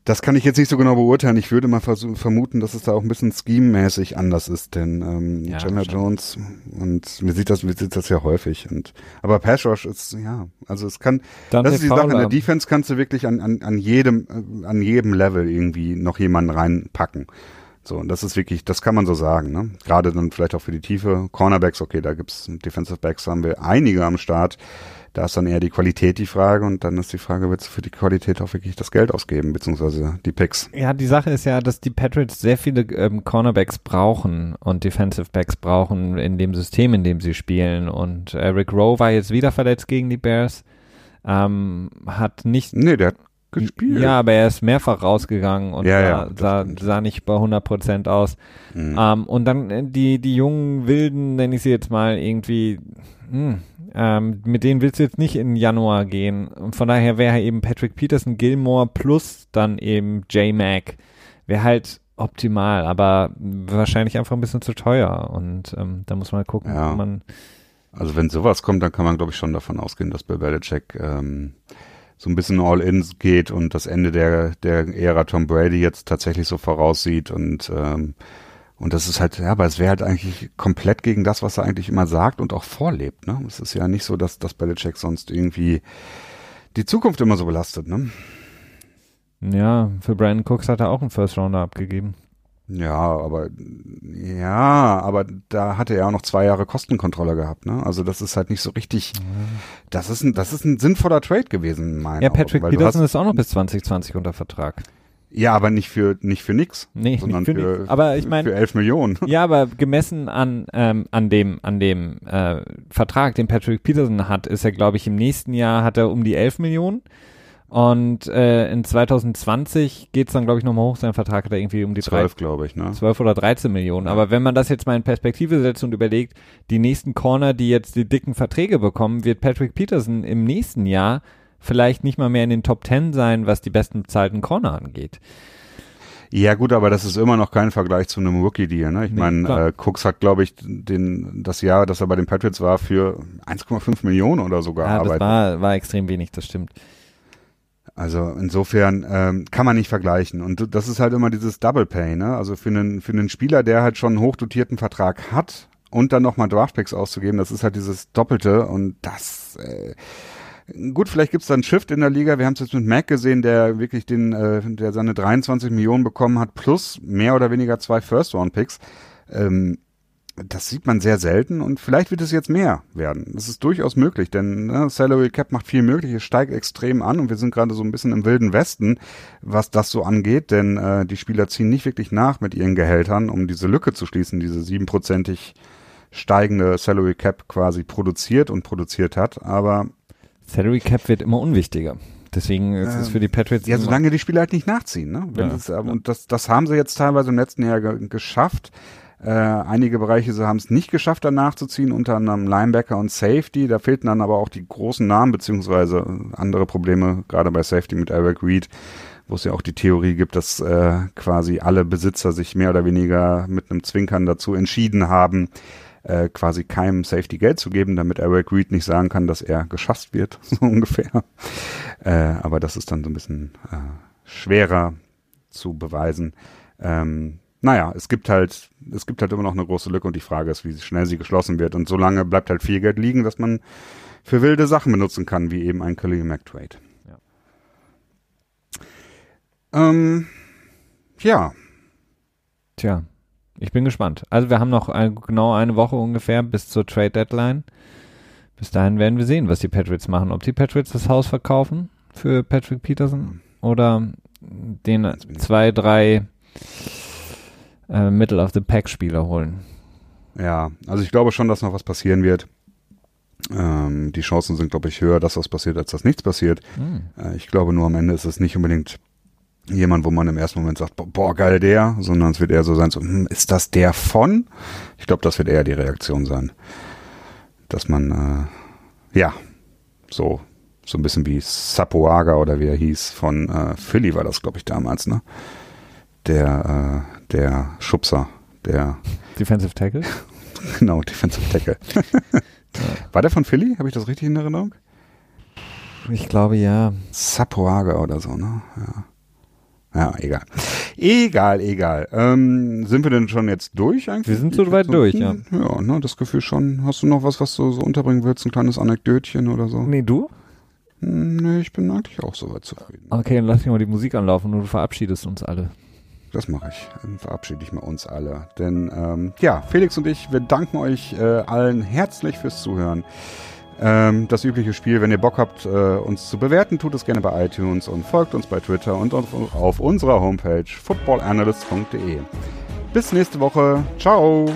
Das kann ich jetzt nicht so genau beurteilen. Ich würde mal vermuten, dass es da auch ein bisschen scheme-mäßig anders ist, denn ähm, ja, Chandler Jones und mir sieht das, mir sieht das ja häufig. Und aber Pass Rush ist ja, also es kann. Dann das ist die Sache. In der Defense kannst du wirklich an, an, an jedem äh, an jedem Level irgendwie noch jemanden reinpacken. So, und das ist wirklich, das kann man so sagen, ne? Gerade dann vielleicht auch für die Tiefe. Cornerbacks, okay, da gibt's Defensive Backs, haben wir einige am Start. Da ist dann eher die Qualität die Frage und dann ist die Frage, willst du für die Qualität auch wirklich das Geld ausgeben, beziehungsweise die Picks? Ja, die Sache ist ja, dass die Patriots sehr viele ähm, Cornerbacks brauchen und Defensive Backs brauchen in dem System, in dem sie spielen. Und Eric Rowe war jetzt wieder verletzt gegen die Bears. Ähm, hat nicht. Nee, der hat gespielt. Ja, aber er ist mehrfach rausgegangen und ja, ja, sah, sah, nicht bei 100 Prozent aus. Mhm. Ähm, und dann äh, die, die jungen Wilden, nenne ich sie jetzt mal irgendwie, mh, hm, ähm, mit denen willst du jetzt nicht in Januar gehen. Und von daher wäre eben Patrick Peterson, Gilmore plus dann eben J-Mac. Wäre halt optimal, aber wahrscheinlich einfach ein bisschen zu teuer. Und ähm, da muss man gucken, ja. man. Also wenn sowas kommt, dann kann man, glaube ich, schon davon ausgehen, dass bei Belichick ähm, so ein bisschen All-In geht und das Ende der, der Ära Tom Brady jetzt tatsächlich so voraussieht und ähm, und das ist halt, ja, aber es wäre halt eigentlich komplett gegen das, was er eigentlich immer sagt und auch vorlebt. Ne? Es ist ja nicht so, dass, dass Belichick sonst irgendwie die Zukunft immer so belastet. Ne? Ja, für Brandon Cooks hat er auch einen First Rounder abgegeben. Ja, aber ja, aber da hatte er auch noch zwei Jahre Kostenkontrolle gehabt, ne? Also das ist halt nicht so richtig. Das ist ein, das ist ein sinnvoller Trade gewesen, mein Ja, Patrick Augen, Peterson ist auch noch bis 2020 unter Vertrag. Ja, aber nicht für nicht für nix, nee, sondern für, für, aber ich mein, für 11 Millionen. Ja, aber gemessen an ähm, an dem an dem äh, Vertrag, den Patrick Peterson hat, ist er glaube ich im nächsten Jahr hat er um die 11 Millionen und äh, in 2020 geht's dann glaube ich nochmal hoch. Sein Vertrag hat er irgendwie um die 12, glaube ich, ne? 12 oder 13 Millionen. Ja. Aber wenn man das jetzt mal in Perspektive setzt und überlegt, die nächsten Corner, die jetzt die dicken Verträge bekommen, wird Patrick Peterson im nächsten Jahr vielleicht nicht mal mehr in den Top 10 sein, was die besten bezahlten Corner angeht. Ja gut, aber das ist immer noch kein Vergleich zu einem Rookie-Deal. Ne? Ich nee, meine, äh, Cooks hat, glaube ich, den, das Jahr, das er bei den Patriots war, für 1,5 Millionen oder sogar ja, das war, war extrem wenig, das stimmt. Also insofern ähm, kann man nicht vergleichen. Und das ist halt immer dieses Double Pay. Ne? Also für einen, für einen Spieler, der halt schon einen hochdotierten Vertrag hat und dann nochmal Draftpicks auszugeben, das ist halt dieses Doppelte und das... Äh, Gut, vielleicht gibt es da einen Shift in der Liga. Wir haben es jetzt mit Mac gesehen, der wirklich den, äh, der seine 23 Millionen bekommen hat, plus mehr oder weniger zwei First-Round-Picks. Ähm, das sieht man sehr selten und vielleicht wird es jetzt mehr werden. Das ist durchaus möglich, denn ne, Salary Cap macht viel möglich, es steigt extrem an und wir sind gerade so ein bisschen im wilden Westen, was das so angeht, denn äh, die Spieler ziehen nicht wirklich nach mit ihren Gehältern, um diese Lücke zu schließen, diese siebenprozentig steigende Salary Cap quasi produziert und produziert hat, aber Salary Cap wird immer unwichtiger. Deswegen ist es ähm, für die Patriots. Ja, solange die Spieler halt nicht nachziehen. Ne? Ja. Das, und das, das haben sie jetzt teilweise im letzten Jahr ge geschafft. Äh, einige Bereiche haben es nicht geschafft, da nachzuziehen, unter anderem Linebacker und Safety. Da fehlten dann aber auch die großen Namen, beziehungsweise andere Probleme, gerade bei Safety mit Eric Reed, wo es ja auch die Theorie gibt, dass äh, quasi alle Besitzer sich mehr oder weniger mit einem Zwinkern dazu entschieden haben, äh, quasi keinem Safety Geld zu geben, damit Eric Reed nicht sagen kann, dass er geschasst wird, so ungefähr. Äh, aber das ist dann so ein bisschen äh, schwerer zu beweisen. Ähm, naja, es gibt halt, es gibt halt immer noch eine große Lücke und die Frage ist, wie schnell sie geschlossen wird. Und solange bleibt halt viel Geld liegen, dass man für wilde Sachen benutzen kann, wie eben ein Khalil McTrade. Ja. Ähm, ja. Tja, ich bin gespannt. Also wir haben noch ein, genau eine Woche ungefähr bis zur Trade Deadline. Bis dahin werden wir sehen, was die Patriots machen. Ob die Patriots das Haus verkaufen für Patrick Peterson oder den zwei, drei äh, Middle of the Pack Spieler holen. Ja, also ich glaube schon, dass noch was passieren wird. Ähm, die Chancen sind, glaube ich, höher, dass was passiert, als dass nichts passiert. Mhm. Äh, ich glaube nur am Ende ist es nicht unbedingt jemand, wo man im ersten Moment sagt, boah, geil der, sondern es wird eher so sein, so, hm, ist das der von? Ich glaube, das wird eher die Reaktion sein. Dass man, äh, ja, so, so ein bisschen wie Sapoaga oder wie er hieß, von äh, Philly war das, glaube ich, damals, ne? Der, äh, der Schubser, der Defensive Tackle? genau, Defensive Tackle. War der von Philly? Habe ich das richtig in Erinnerung? Ich glaube ja. Sapoaga oder so, ne? Ja. Ja, egal. Egal, egal. Ähm, sind wir denn schon jetzt durch eigentlich? Wir sind so weit durch, ja. Ja, ne, das Gefühl schon. Hast du noch was, was du so unterbringen willst? Ein kleines Anekdötchen oder so? Nee, du? Hm, nee, ich bin eigentlich auch soweit zufrieden. Okay, dann lass mich mal die Musik anlaufen und du verabschiedest uns alle. Das mache ich. Dann verabschiede ich mal uns alle. Denn ähm, ja, Felix und ich, wir danken euch äh, allen herzlich fürs Zuhören. Ähm, das übliche Spiel, wenn ihr Bock habt, äh, uns zu bewerten, tut es gerne bei iTunes und folgt uns bei Twitter und auf, auf unserer Homepage footballanalyst.de. Bis nächste Woche. Ciao.